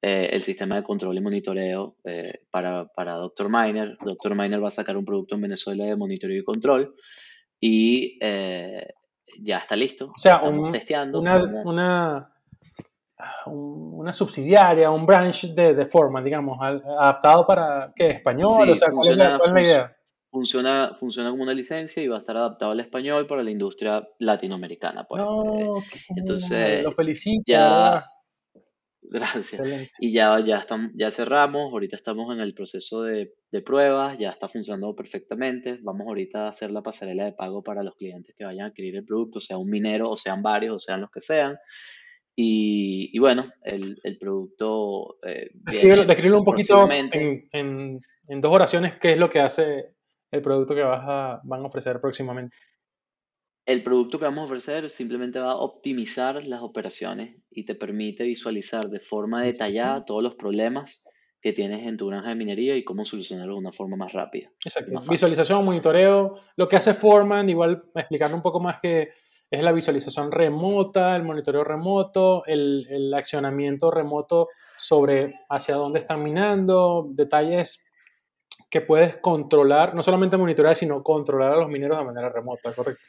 eh, el sistema de control y monitoreo para, para Dr. Miner. Dr. Miner va a sacar un producto en Venezuela de monitoreo y control y ya está listo. O sea, testeando. Una, una, una, subsidiaria, un branch de, de Foreman, digamos, adaptado para, ¿qué? ¿Español? o sea, ¿cuál, es la idea? Funciona, funciona como una licencia y va a estar adaptado al español para la industria latinoamericana. Pues. No, Entonces, lo felicito. Ya, gracias. Y ya, ya, estamos, ya cerramos, ahorita estamos en el proceso de, de, pruebas, ya está funcionando perfectamente. Vamos ahorita a hacer la pasarela de pago para los clientes que vayan a adquirir el producto, sea un minero, o sean varios, o sean los que sean. Y, y bueno, el, el producto... Eh, un poquito en, en, en dos oraciones, qué es lo que hace el producto que vas a, van a ofrecer próximamente? El producto que vamos a ofrecer simplemente va a optimizar las operaciones y te permite visualizar de forma detallada todos los problemas que tienes en tu granja de minería y cómo solucionarlo de una forma más rápida. Exacto. Visualización, monitoreo, lo que hace Foreman, igual explicar un poco más que es la visualización remota, el monitoreo remoto, el, el accionamiento remoto sobre hacia dónde están minando, detalles que puedes controlar, no solamente monitorear, sino controlar a los mineros de manera remota, ¿correcto?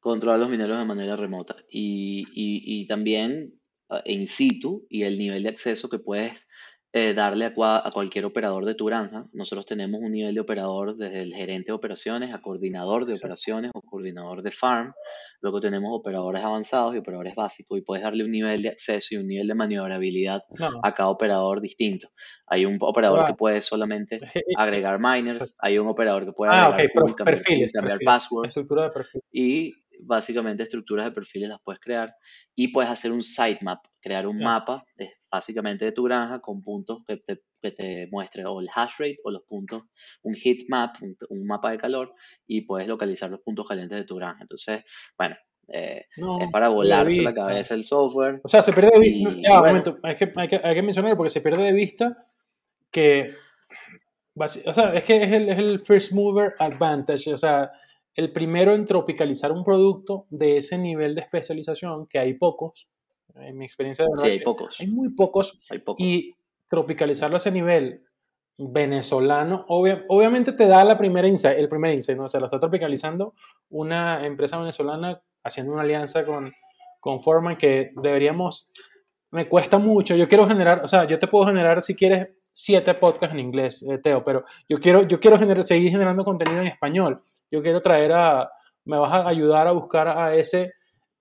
Controlar a los mineros de manera remota. Y, y, y también ah, in situ y el nivel de acceso que puedes eh, darle a, a, cualquier operador de tu granja. Nosotros tenemos un nivel de operador desde el gerente de operaciones a coordinador de operaciones o coordinador de farm. Luego tenemos operadores avanzados y operadores básicos y puedes darle un nivel de acceso y un nivel de maniobrabilidad a cada operador distinto. Hay un operador que puede solamente agregar miners, hay un operador que puede ah, agregar perfiles, cambiar passwords estructura de perfil. y básicamente estructuras de perfiles las puedes crear y puedes hacer un sitemap, crear un mapa de básicamente de tu granja con puntos que te, que te muestre o el hash rate o los puntos, un heat map, un, mapa de calor y puedes localizar los puntos calientes de tu granja. Entonces, bueno, eh, es para volarse la cabeza el software. O sea, se pierde de vista. Ya, un momento, hay que, hay, que, hay que mencionarlo porque se pierde de vista que o sea, es que es el, es el first mover advantage, o sea, el primero en tropicalizar un producto de ese nivel de especialización, que hay pocos, en mi experiencia de verdad, Sí, hay pocos. Hay muy pocos. Hay pocos. Y tropicalizarlo a ese nivel venezolano, obviamente te da la primera insight, el primer insight, ¿no? O sea, lo está tropicalizando una empresa venezolana haciendo una alianza con, con Foreman que deberíamos, me cuesta mucho, yo quiero generar, o sea, yo te puedo generar si quieres siete podcasts en inglés, eh, Teo, pero yo quiero, yo quiero generar, seguir generando contenido en español, yo quiero traer a, me vas a ayudar a buscar a ese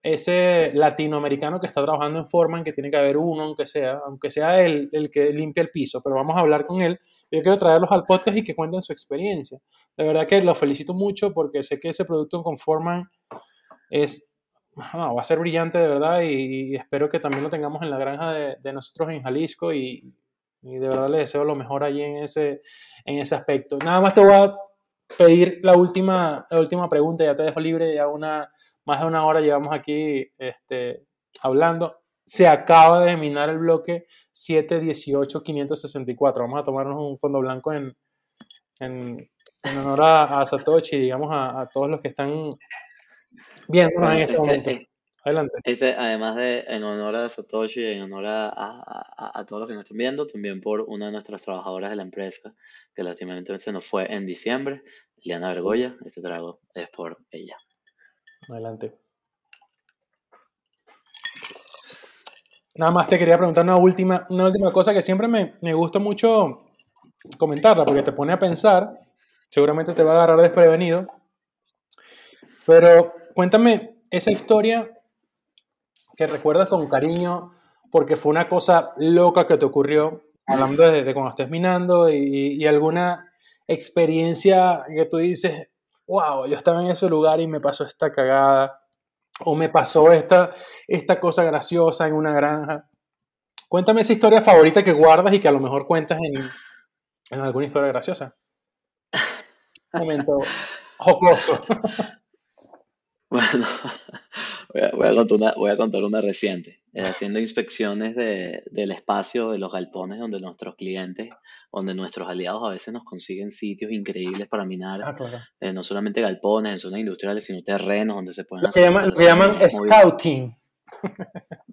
ese latinoamericano que está trabajando en Forman, que tiene que haber uno, aunque sea, aunque sea el, el que limpia el piso, pero vamos a hablar con él. Yo quiero traerlos al podcast y que cuenten su experiencia. De verdad que los felicito mucho porque sé que ese producto con Forman es, va a ser brillante de verdad y, espero que también lo tengamos en la granja de, de nosotros en Jalisco y, y, de verdad les deseo lo mejor allí en ese, en ese aspecto. Nada más te voy a pedir la última, la última pregunta, ya te dejo libre, ya una más de una hora llevamos aquí este, hablando. Se acaba de minar el bloque 718564. Vamos a tomarnos un fondo blanco en, en, honor a, Satoshi, digamos, a, todos los que están viendo en este, momento. Adelante. Este, además de en honor a Satoshi, en honor a, a, todos los que nos están viendo, también por una de nuestras trabajadoras de la empresa, que lamentablemente se nos fue en diciembre, Liana Vergoya. Este trago es por ella. Adelante. Nada más te quería preguntar una última, una última cosa que siempre me, me gusta mucho comentarla porque te pone a pensar, seguramente te va a agarrar desprevenido, pero cuéntame esa historia que recuerdas con cariño porque fue una cosa loca que te ocurrió, hablando de, cuando estés minando y, y, alguna experiencia que tú dices, wow, yo estaba en ese lugar y me pasó esta cagada, o me pasó esta, esta cosa graciosa en una granja. Cuéntame esa historia favorita que guardas y que a lo mejor cuentas en, en alguna historia graciosa. Un momento jocoso. Bueno, voy a, contar, una, voy a contar una reciente. Eh, haciendo inspecciones de, del espacio de los galpones donde nuestros clientes, donde nuestros aliados a veces nos consiguen sitios increíbles para minar, ah, eh, no solamente galpones en zonas industriales, sino terrenos donde se pueden... Lo que llaman, llaman scouting.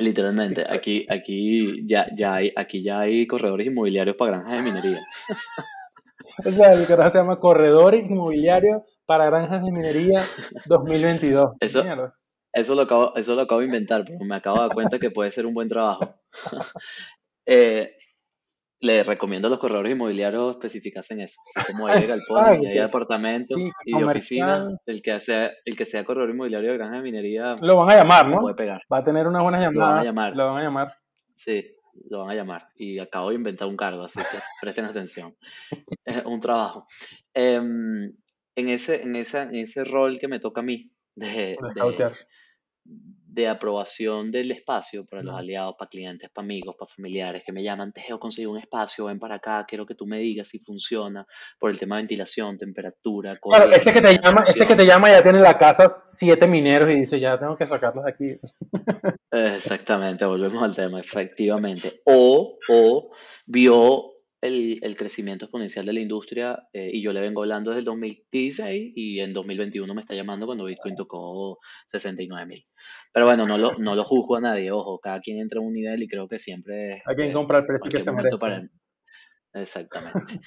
Literalmente, aquí, aquí, ya, ya hay, aquí ya hay corredores inmobiliarios para granjas de minería. o sea, el que se llama corredores inmobiliarios para granjas de minería 2022. Eso, eso lo, acabo, eso lo acabo de inventar, pero me acabo de dar cuenta que puede ser un buen trabajo. eh, le recomiendo a los corredores inmobiliarios especificarse en eso. Así como hay galpones y hay apartamentos y oficinas, el que, sea, el que sea corredor inmobiliario de granja de minería. Lo van a llamar, ¿no? Puede pegar. Va a tener unas buenas llamadas. Lo van a llamar. Lo van a llamar. Sí, lo van a llamar. Y acabo de inventar un cargo, así que presten atención. Es un trabajo. Em, en, ese, en, esa, en ese rol que me toca a mí, de, de, de aprobación del espacio para los aliados, para clientes, para amigos, para familiares que me llaman, Teo, conseguí un espacio, ven para acá, quiero que tú me digas si funciona por el tema de ventilación, temperatura. Claro, ese que te llama, ese que te llama ya tiene la casa siete mineros y dice, ya tengo que sacarlos de aquí. Exactamente, volvemos al tema, efectivamente. O, o vio el, el, crecimiento exponencial de la industria eh, y yo le vengo hablando desde el 2016 y en 2021 me está llamando cuando Bitcoin tocó 69 mil. Pero bueno, no lo, no lo juzgo a nadie, ojo, cada quien entra a un nivel y creo que siempre... Hay quien eh, compra el precio que se merece. Para... Exactamente.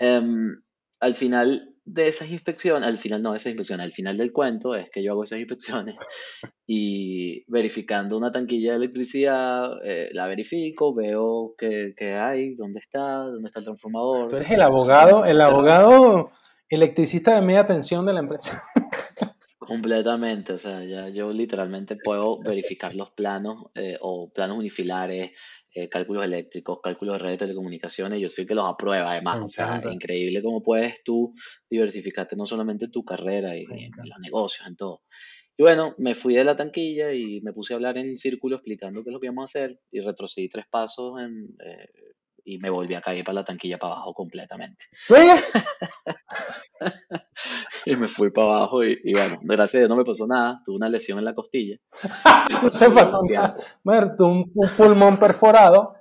um, al final de esas inspecciones, al final no de esas inspecciones, al final del cuento es que yo hago esas inspecciones y verificando una tanquilla de electricidad, eh, la verifico, veo qué, hay, dónde está, dónde está el transformador. Tú eres el abogado, el abogado electricista de media tensión de la empresa. Completamente, o sea, ya yo literalmente puedo verificar los planos eh, o planos unifilares, eh, cálculos eléctricos, cálculos de redes de telecomunicaciones, yo soy el que los aprueba además. O sea, es increíble cómo puedes tú diversificarte no solamente en tu carrera y, en, los negocios, en todo. Y bueno, me fui de la tanquilla y me puse a hablar en círculo explicando qué es lo que íbamos a hacer y retrocedí tres pasos en, eh, y me volví a caer para la tanquilla para abajo completamente. y me fui para abajo y, bueno, gracias a Dios no me pasó nada, tuve una lesión en la costilla. no te pasó nada. un, pulmón perforado,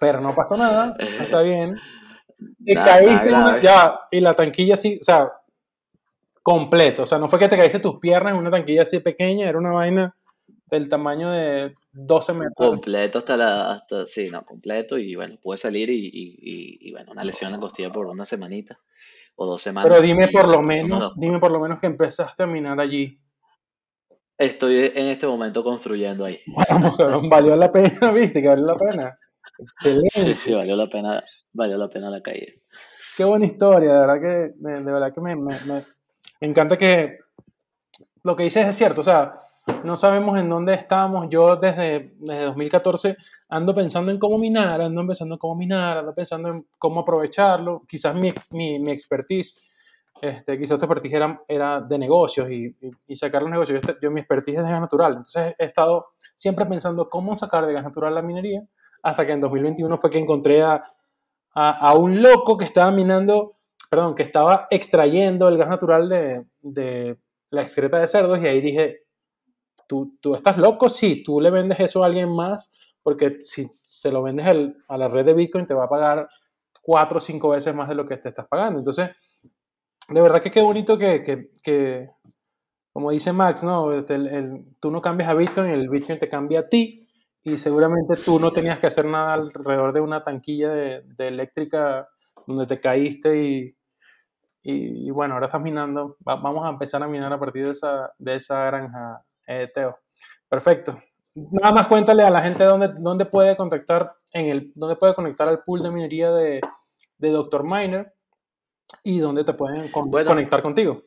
pero no pasó nada, está bien. te caíste ya, y la tanquilla así, o sea, completo. O sea, no fue que te caíste tus piernas en una tanquilla así pequeña, era una vaina del tamaño de 12 metros. Completo hasta la, hasta, sí, no, completo y bueno, pude salir y, y, bueno, una lesión en costilla por una semanita o dos semanas. Pero dime por lo menos, dime por lo menos que empezaste a minar allí. Estoy en este momento construyendo ahí. Bueno, valió la pena, viste, que valió la pena. Excelente. Sí, valió la pena, valió la pena la caída. Qué buena historia, de verdad que, de, verdad que me, me, me, encanta que lo que dices es cierto, o sea, no sabemos en dónde estamos. Yo desde, desde 2014 ando pensando en cómo minar, ando pensando en cómo minar, ando pensando en cómo aprovecharlo. Quizás mi, mi, mi expertise, este, quizás tu expertise era, era de negocios y, y, sacar los negocios. Yo, yo, mi expertise es de gas natural. Entonces he estado siempre pensando cómo sacar de gas natural la minería hasta que en 2021 fue que encontré a, a, un loco que estaba minando, perdón, que estaba extrayendo el gas natural de, de la excreta de cerdos y ahí dije, ¿tú, tú estás loco? Sí, tú le vendes eso a alguien más porque si se lo vendes a la red de Bitcoin te va a pagar cuatro o cinco veces más de lo que te estás pagando. Entonces, de verdad que qué bonito que, que, que como dice Max, ¿no? Este, el, tú no cambias a Bitcoin, el Bitcoin te cambia a ti y seguramente tú no tenías que hacer nada alrededor de una tanquilla de, eléctrica donde te caíste y, y, bueno, ahora estás minando. vamos a empezar a minar a partir de esa, de esa granja, eh, Teo. Perfecto. Nada más cuéntale a la gente dónde, dónde puede contactar en el, dónde puede conectar al pool de minería de, de Dr. Miner y dónde te pueden conectar contigo.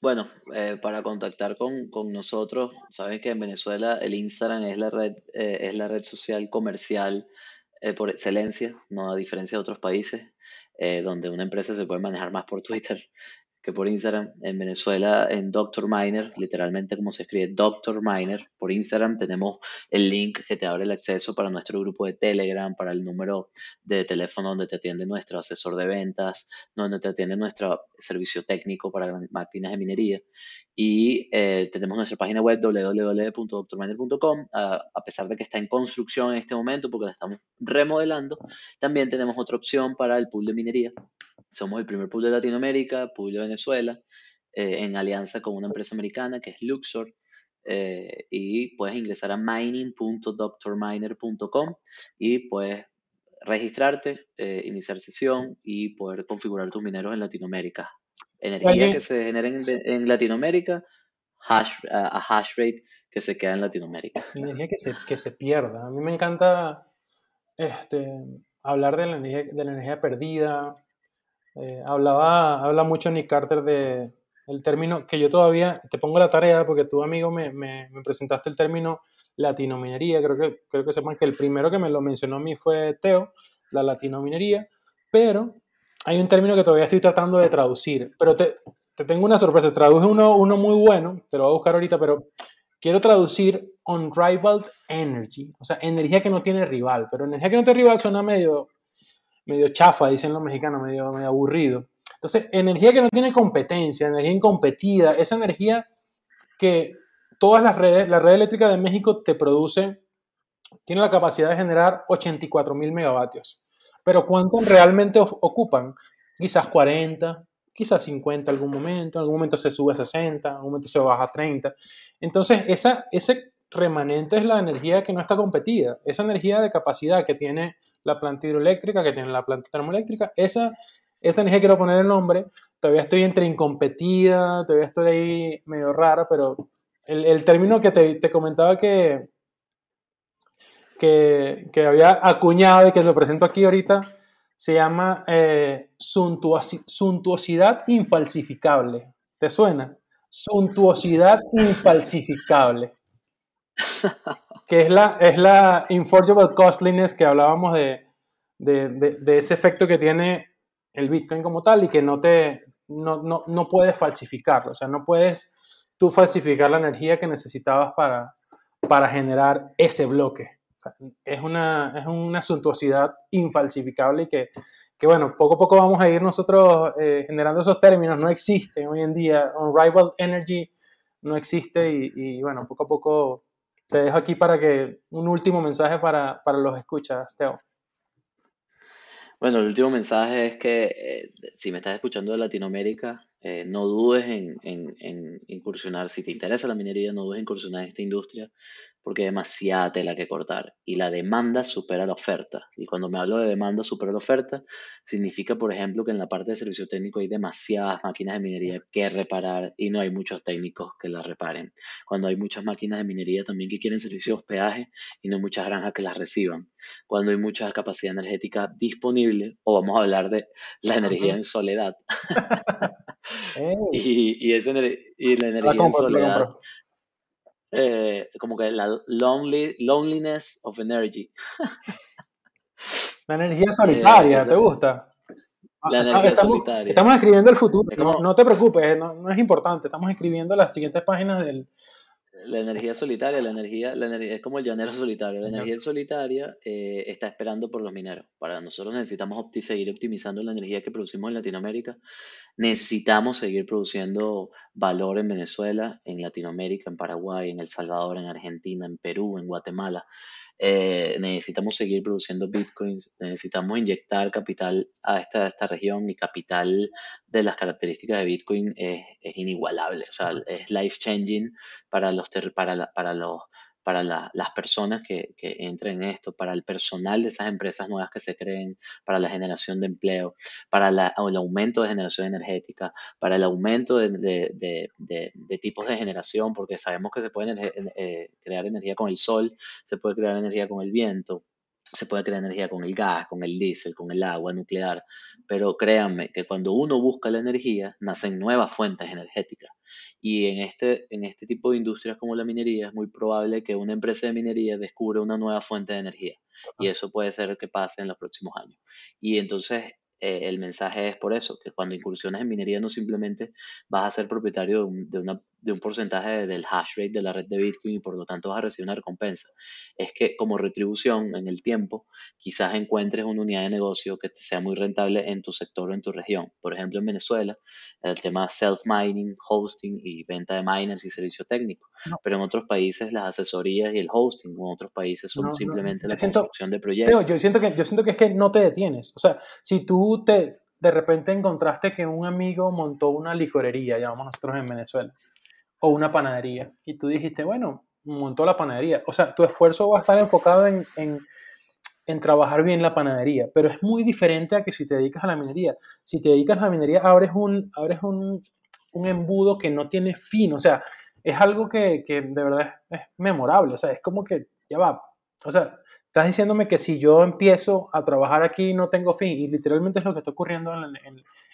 Bueno, eh, para contactar con, nosotros, saben que en Venezuela el Instagram es la red, eh, es la red social comercial eh, por excelencia, no a diferencia de otros países, donde una empresa se puede manejar más por Twitter que por Instagram. En Venezuela, en Dr. Miner, literalmente como se escribe Dr. Miner, por Instagram tenemos el link que te abre el acceso para nuestro grupo de Telegram, para el número de teléfono donde te atiende nuestro asesor de ventas, donde te atiende nuestro servicio técnico para máquinas de minería. Y eh, tenemos nuestra página web www.drminer.com, a pesar de que está en construcción en este momento porque la estamos remodelando, también tenemos otra opción para el pool de minería somos el primer pool de Latinoamérica, pool de Venezuela, eh, en alianza con una empresa americana que es Luxor. Eh, y puedes ingresar a mining.drminer.com y puedes registrarte, iniciar sesión y poder configurar tus mineros en Latinoamérica. Energía que se genera en, Latinoamérica, hash, a hash rate que se queda en Latinoamérica. Energía que se, que se pierda. A mí me encanta este, hablar de la energía, de la energía perdida, eh, hablaba, habla mucho Nick Carter de el término que yo todavía te pongo la tarea porque tu amigo me, me, presentaste el término latinominería. Creo que, creo que sepan que el primero que me lo mencionó a mí fue Teo, la latinominería, pero hay un término que todavía estoy tratando de traducir. Pero te, te tengo una sorpresa. Traduje uno, uno muy bueno, te lo voy a buscar ahorita, pero quiero traducir unrivaled energy, o sea, energía que no tiene rival. Pero energía que no tiene rival suena medio medio chafa, dicen los mexicanos, medio, medio aburrido. Entonces, energía que no tiene competencia, energía incompetida, esa energía que todas las redes, la red eléctrica de México te produce, tiene la capacidad de generar 84 mil megavatios. Pero ¿cuánto realmente ocupan? Quizás 40, quizás 50 en algún momento, en algún momento se sube a 60, en algún momento se baja a 30. Entonces, esa, ese remanente es la energía que no está competida, esa energía de capacidad que tiene la planta hidroeléctrica, que tiene la planta termoeléctrica, esa, esta energía quiero poner el nombre, todavía estoy entre incompetida, todavía estoy ahí medio rara, pero el, término que te, comentaba que, que, había acuñado y que lo presento aquí ahorita, se llama eh, suntuosidad infalsificable. ¿Te suena? Suntuosidad infalsificable. que es la, es la Inforgeable Costliness que hablábamos de, de, de, ese efecto que tiene el Bitcoin como tal y que no, te, no, no, no puedes falsificarlo. O sea, no puedes tú falsificar la energía que necesitabas para, para generar ese bloque. Es, una, es una suntuosidad infalsificable y que, que, bueno, poco a poco vamos a ir nosotros eh, generando esos términos. No existen hoy en día. Unrivaled Energy no existe y, y bueno, poco a poco te dejo aquí para que un último mensaje para, los escuchas, Teo. Bueno, el último mensaje es que eh, si me estás escuchando de Latinoamérica, eh, no dudes en, en, incursionar, si te interesa la minería, no dudes en incursionar en esta industria, porque hay demasiada tela que cortar y la demanda supera la oferta. Y cuando me hablo de demanda supera la oferta, significa, por ejemplo, que en la parte de servicio técnico hay demasiadas máquinas de minería que reparar y no hay muchos técnicos que las reparen. Cuando hay muchas máquinas de minería también que quieren servicio de hospedaje y no hay muchas granjas que las reciban. Cuando hay mucha capacidad energética disponible, o vamos a hablar de la energía en soledad. y, y, esa y la energía en soledad eh, como que la lonely, loneliness of energy. La energía solitaria, eh, ¿te gusta? La energía estamos, solitaria. Estamos escribiendo el futuro, no, te preocupes, no, es importante, estamos escribiendo las siguientes páginas del... La energía solitaria, la energía, la energía es como el llanero solitario. La energía solitaria eh, está esperando por los mineros. Para nosotros necesitamos seguir optimizando la energía que producimos en Latinoamérica Necesitamos seguir produciendo valor en Venezuela, en Latinoamérica, en Paraguay, en El Salvador, en Argentina, en Perú, en Guatemala. Eh, necesitamos seguir produciendo bitcoins, necesitamos inyectar capital a esta, esta región y capital de las características de bitcoin es, es inigualable, o sea, es life changing para los, para, para los para las personas que, que, entren en esto, para el personal de esas empresas nuevas que se creen, para la generación de empleo, para el aumento de generación energética, para el aumento de, tipos de generación, porque sabemos que se puede eh, crear energía con el sol, se puede crear energía con el viento, se puede crear energía con el gas, con el diésel, con el agua nuclear, pero créanme que cuando uno busca la energía, nacen nuevas fuentes energéticas. Y en este, en este tipo de industrias como la minería es muy probable que una empresa de minería descubra una nueva fuente de energía. Y eso puede ser que pase en los próximos años. Y entonces eh, el mensaje es por eso, que cuando incursiones en minería no simplemente vas a ser propietario de, una, de, un porcentaje del hash rate de la red de Bitcoin y por lo tanto vas a recibir una recompensa. Es que como retribución en el tiempo, quizás encuentres una unidad de negocio que te sea muy rentable en tu sector o en tu región. Por ejemplo, en Venezuela, el tema self-mining, hosting y venta de miners y servicio técnico. Pero en otros países las asesorías y el hosting, en otros países son simplemente la construcción de proyectos. yo, siento que, yo siento que es que no te detienes. O sea, si tú te, de repente encontraste que un amigo montó una licorería, llamamos nosotros en Venezuela, o una panadería, y tú dijiste, bueno, montó la panadería. O sea, tu esfuerzo va a estar enfocado en, en, en, trabajar bien la panadería, pero es muy diferente a que si te dedicas a la minería. Si te dedicas a la minería, abres un, abres un, un embudo que no tiene fin, o sea, es algo que, que de verdad es, memorable, o sea, es como que ya va, o sea, estás diciéndome que si yo empiezo a trabajar aquí no tengo fin, y literalmente es lo que está ocurriendo en,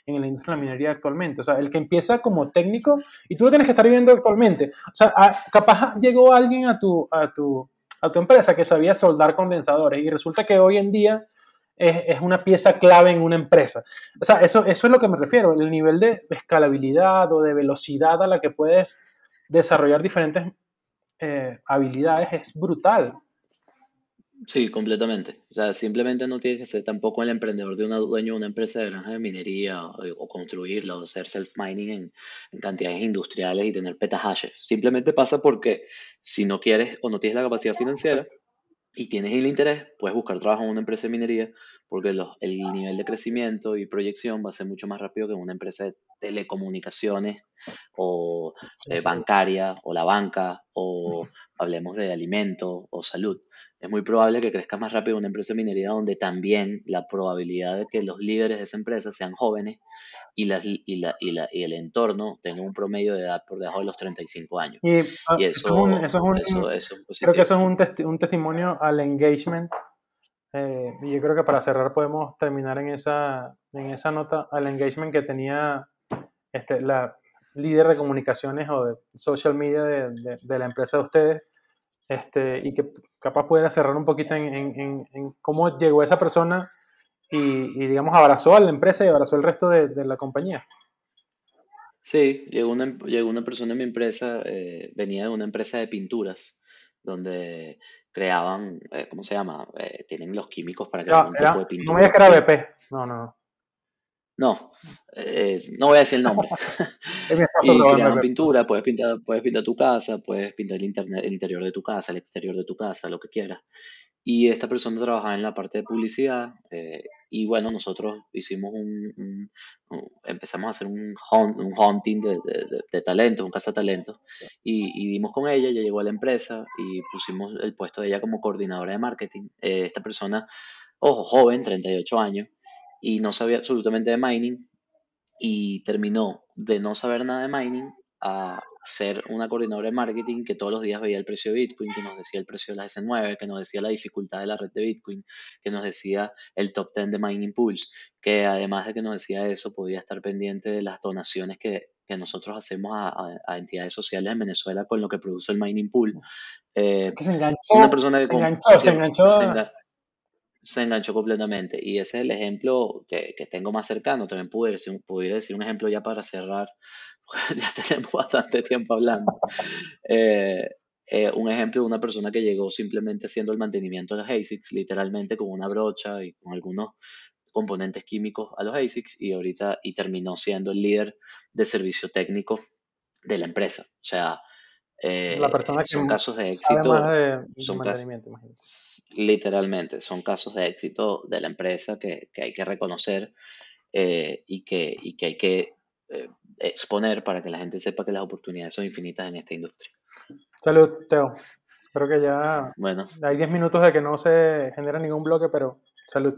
en, la industria de la minería actualmente, o sea, el que empieza como técnico, y tú lo tienes que estar viviendo actualmente, o sea, capaz llegó alguien a tu, a tu, a tu empresa que sabía soldar condensadores, y resulta que hoy en día es, es, una pieza clave en una empresa. O sea, eso, eso es lo que me refiero, el nivel de escalabilidad o de velocidad a la que puedes desarrollar diferentes eh, habilidades es brutal. Sí, completamente. O sea, simplemente no tienes que ser tampoco el emprendedor de un dueño de una empresa de granja de minería o, construirla o hacer self-mining en, cantidades industriales y tener petahashes. Simplemente pasa porque si no quieres o no tienes la capacidad financiera y tienes el interés, puedes buscar trabajo en una empresa de minería porque el nivel de crecimiento y proyección va a ser mucho más rápido que en una empresa de telecomunicaciones o eh, bancaria o la banca o hablemos de alimentos o salud. Es muy probable que crezca más rápido una empresa de minería donde también la probabilidad de que los líderes de esa empresa sean jóvenes y, la, y, la, y, la, y el entorno tenga un promedio de edad por debajo de los 35 años. Y, eso, es un, creo que eso es un, un testimonio al engagement eh, y yo creo que para cerrar podemos terminar en esa, en esa nota al engagement que tenía este, la líder de comunicaciones o de social media de, de, la empresa de ustedes, este, y que capaz pudiera cerrar un poquito en, en, en cómo llegó esa persona y, y, digamos, abrazó a la empresa y abrazó el resto de, de la compañía. Sí, llegó una, llegó una persona en mi empresa, eh, venía de una empresa de pinturas, donde creaban, eh, ¿cómo se llama? Eh, tienen los químicos para crear un tipo de pintura. No me digas que era BP, no, no. No, eh, no voy a decir el nombre. y crearon pintura, puedes pintar, puedes pintar tu casa, puedes pintar el, internet, el interior de tu casa, el exterior de tu casa, lo que quieras. Y esta persona trabajaba en la parte de publicidad, y bueno, nosotros hicimos un, empezamos a hacer un, un hunting de, de, de, talentos, un cazatalentos, y, y dimos con ella, ella llegó a la empresa y pusimos el puesto de ella como coordinadora de marketing. Eh, esta persona, ojo, joven, 38 años, y no sabía absolutamente de mining, y terminó de no saber nada de mining a ser una coordinadora de marketing que todos los días veía el precio de Bitcoin, que nos decía el precio de la S9, que nos decía la dificultad de la red de Bitcoin, que nos decía el top 10 de Mining Pools, que además de que nos decía eso, podía estar pendiente de las donaciones que, nosotros hacemos a, entidades sociales en Venezuela con lo que produce el Mining Pool. Eh, que se enganchó, una persona se enganchó, se enganchó. Se enganchó completamente. Y ese es el ejemplo que, tengo más cercano. También pudiera decir, pudiera decir un ejemplo ya para cerrar ya tenemos bastante tiempo hablando. Eh, eh, un ejemplo de una persona que llegó simplemente haciendo el mantenimiento de los ASICs, literalmente con una brocha y con algunos componentes químicos a los ASICs y ahorita y terminó siendo el líder de servicio técnico de la empresa. O sea, eh, la persona que son casos de éxito. De, son mantenimiento, literalmente, son casos de éxito de la empresa que, que hay que reconocer y, que, y que hay que eh, exponer para que la gente sepa que las oportunidades son infinitas en esta industria. Salud, Teo. Creo que ya bueno. hay 10 minutos de que no se genera ningún bloque, pero salud.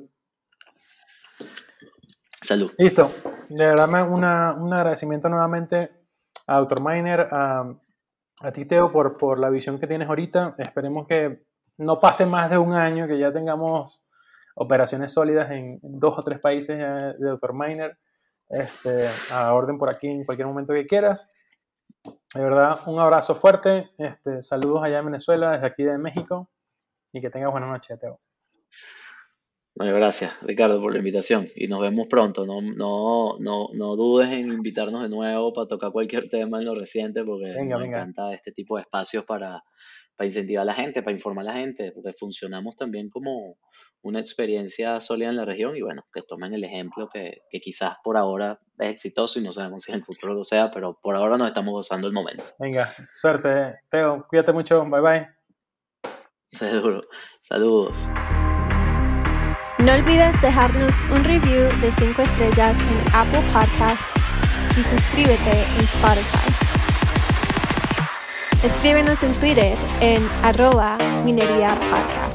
Salud. Listo. De verdad, un agradecimiento nuevamente a Dr. Miner, a, a ti, Teo, por, por la visión que tienes ahorita. Esperemos que no pase más de un año, que ya tengamos operaciones sólidas en, dos o tres países de Dr. Miner este, a orden por aquí en cualquier momento que quieras. De verdad, un abrazo fuerte. Este, saludos allá en Venezuela, desde aquí de México. Y que tengas buena noche, Teo. Bueno, gracias, Ricardo, por la invitación. Y nos vemos pronto. No, no, no, no dudes en invitarnos de nuevo para tocar cualquier tema en lo reciente, porque me encanta este tipo de espacios para, para incentivar a la gente, para informar a la gente, porque funcionamos también como una experiencia sólida en la región y bueno, que tomen el ejemplo que, que, quizás por ahora es exitoso y no sabemos si en el futuro lo sea, pero por ahora nos estamos gozando el momento. Venga, suerte, Teo, cuídate mucho, bye bye. Seguro, saludos. No olvides dejarnos un review de 5 estrellas en Apple Podcasts y suscríbete en Spotify. Escríbenos en Twitter en arroba minería podcast.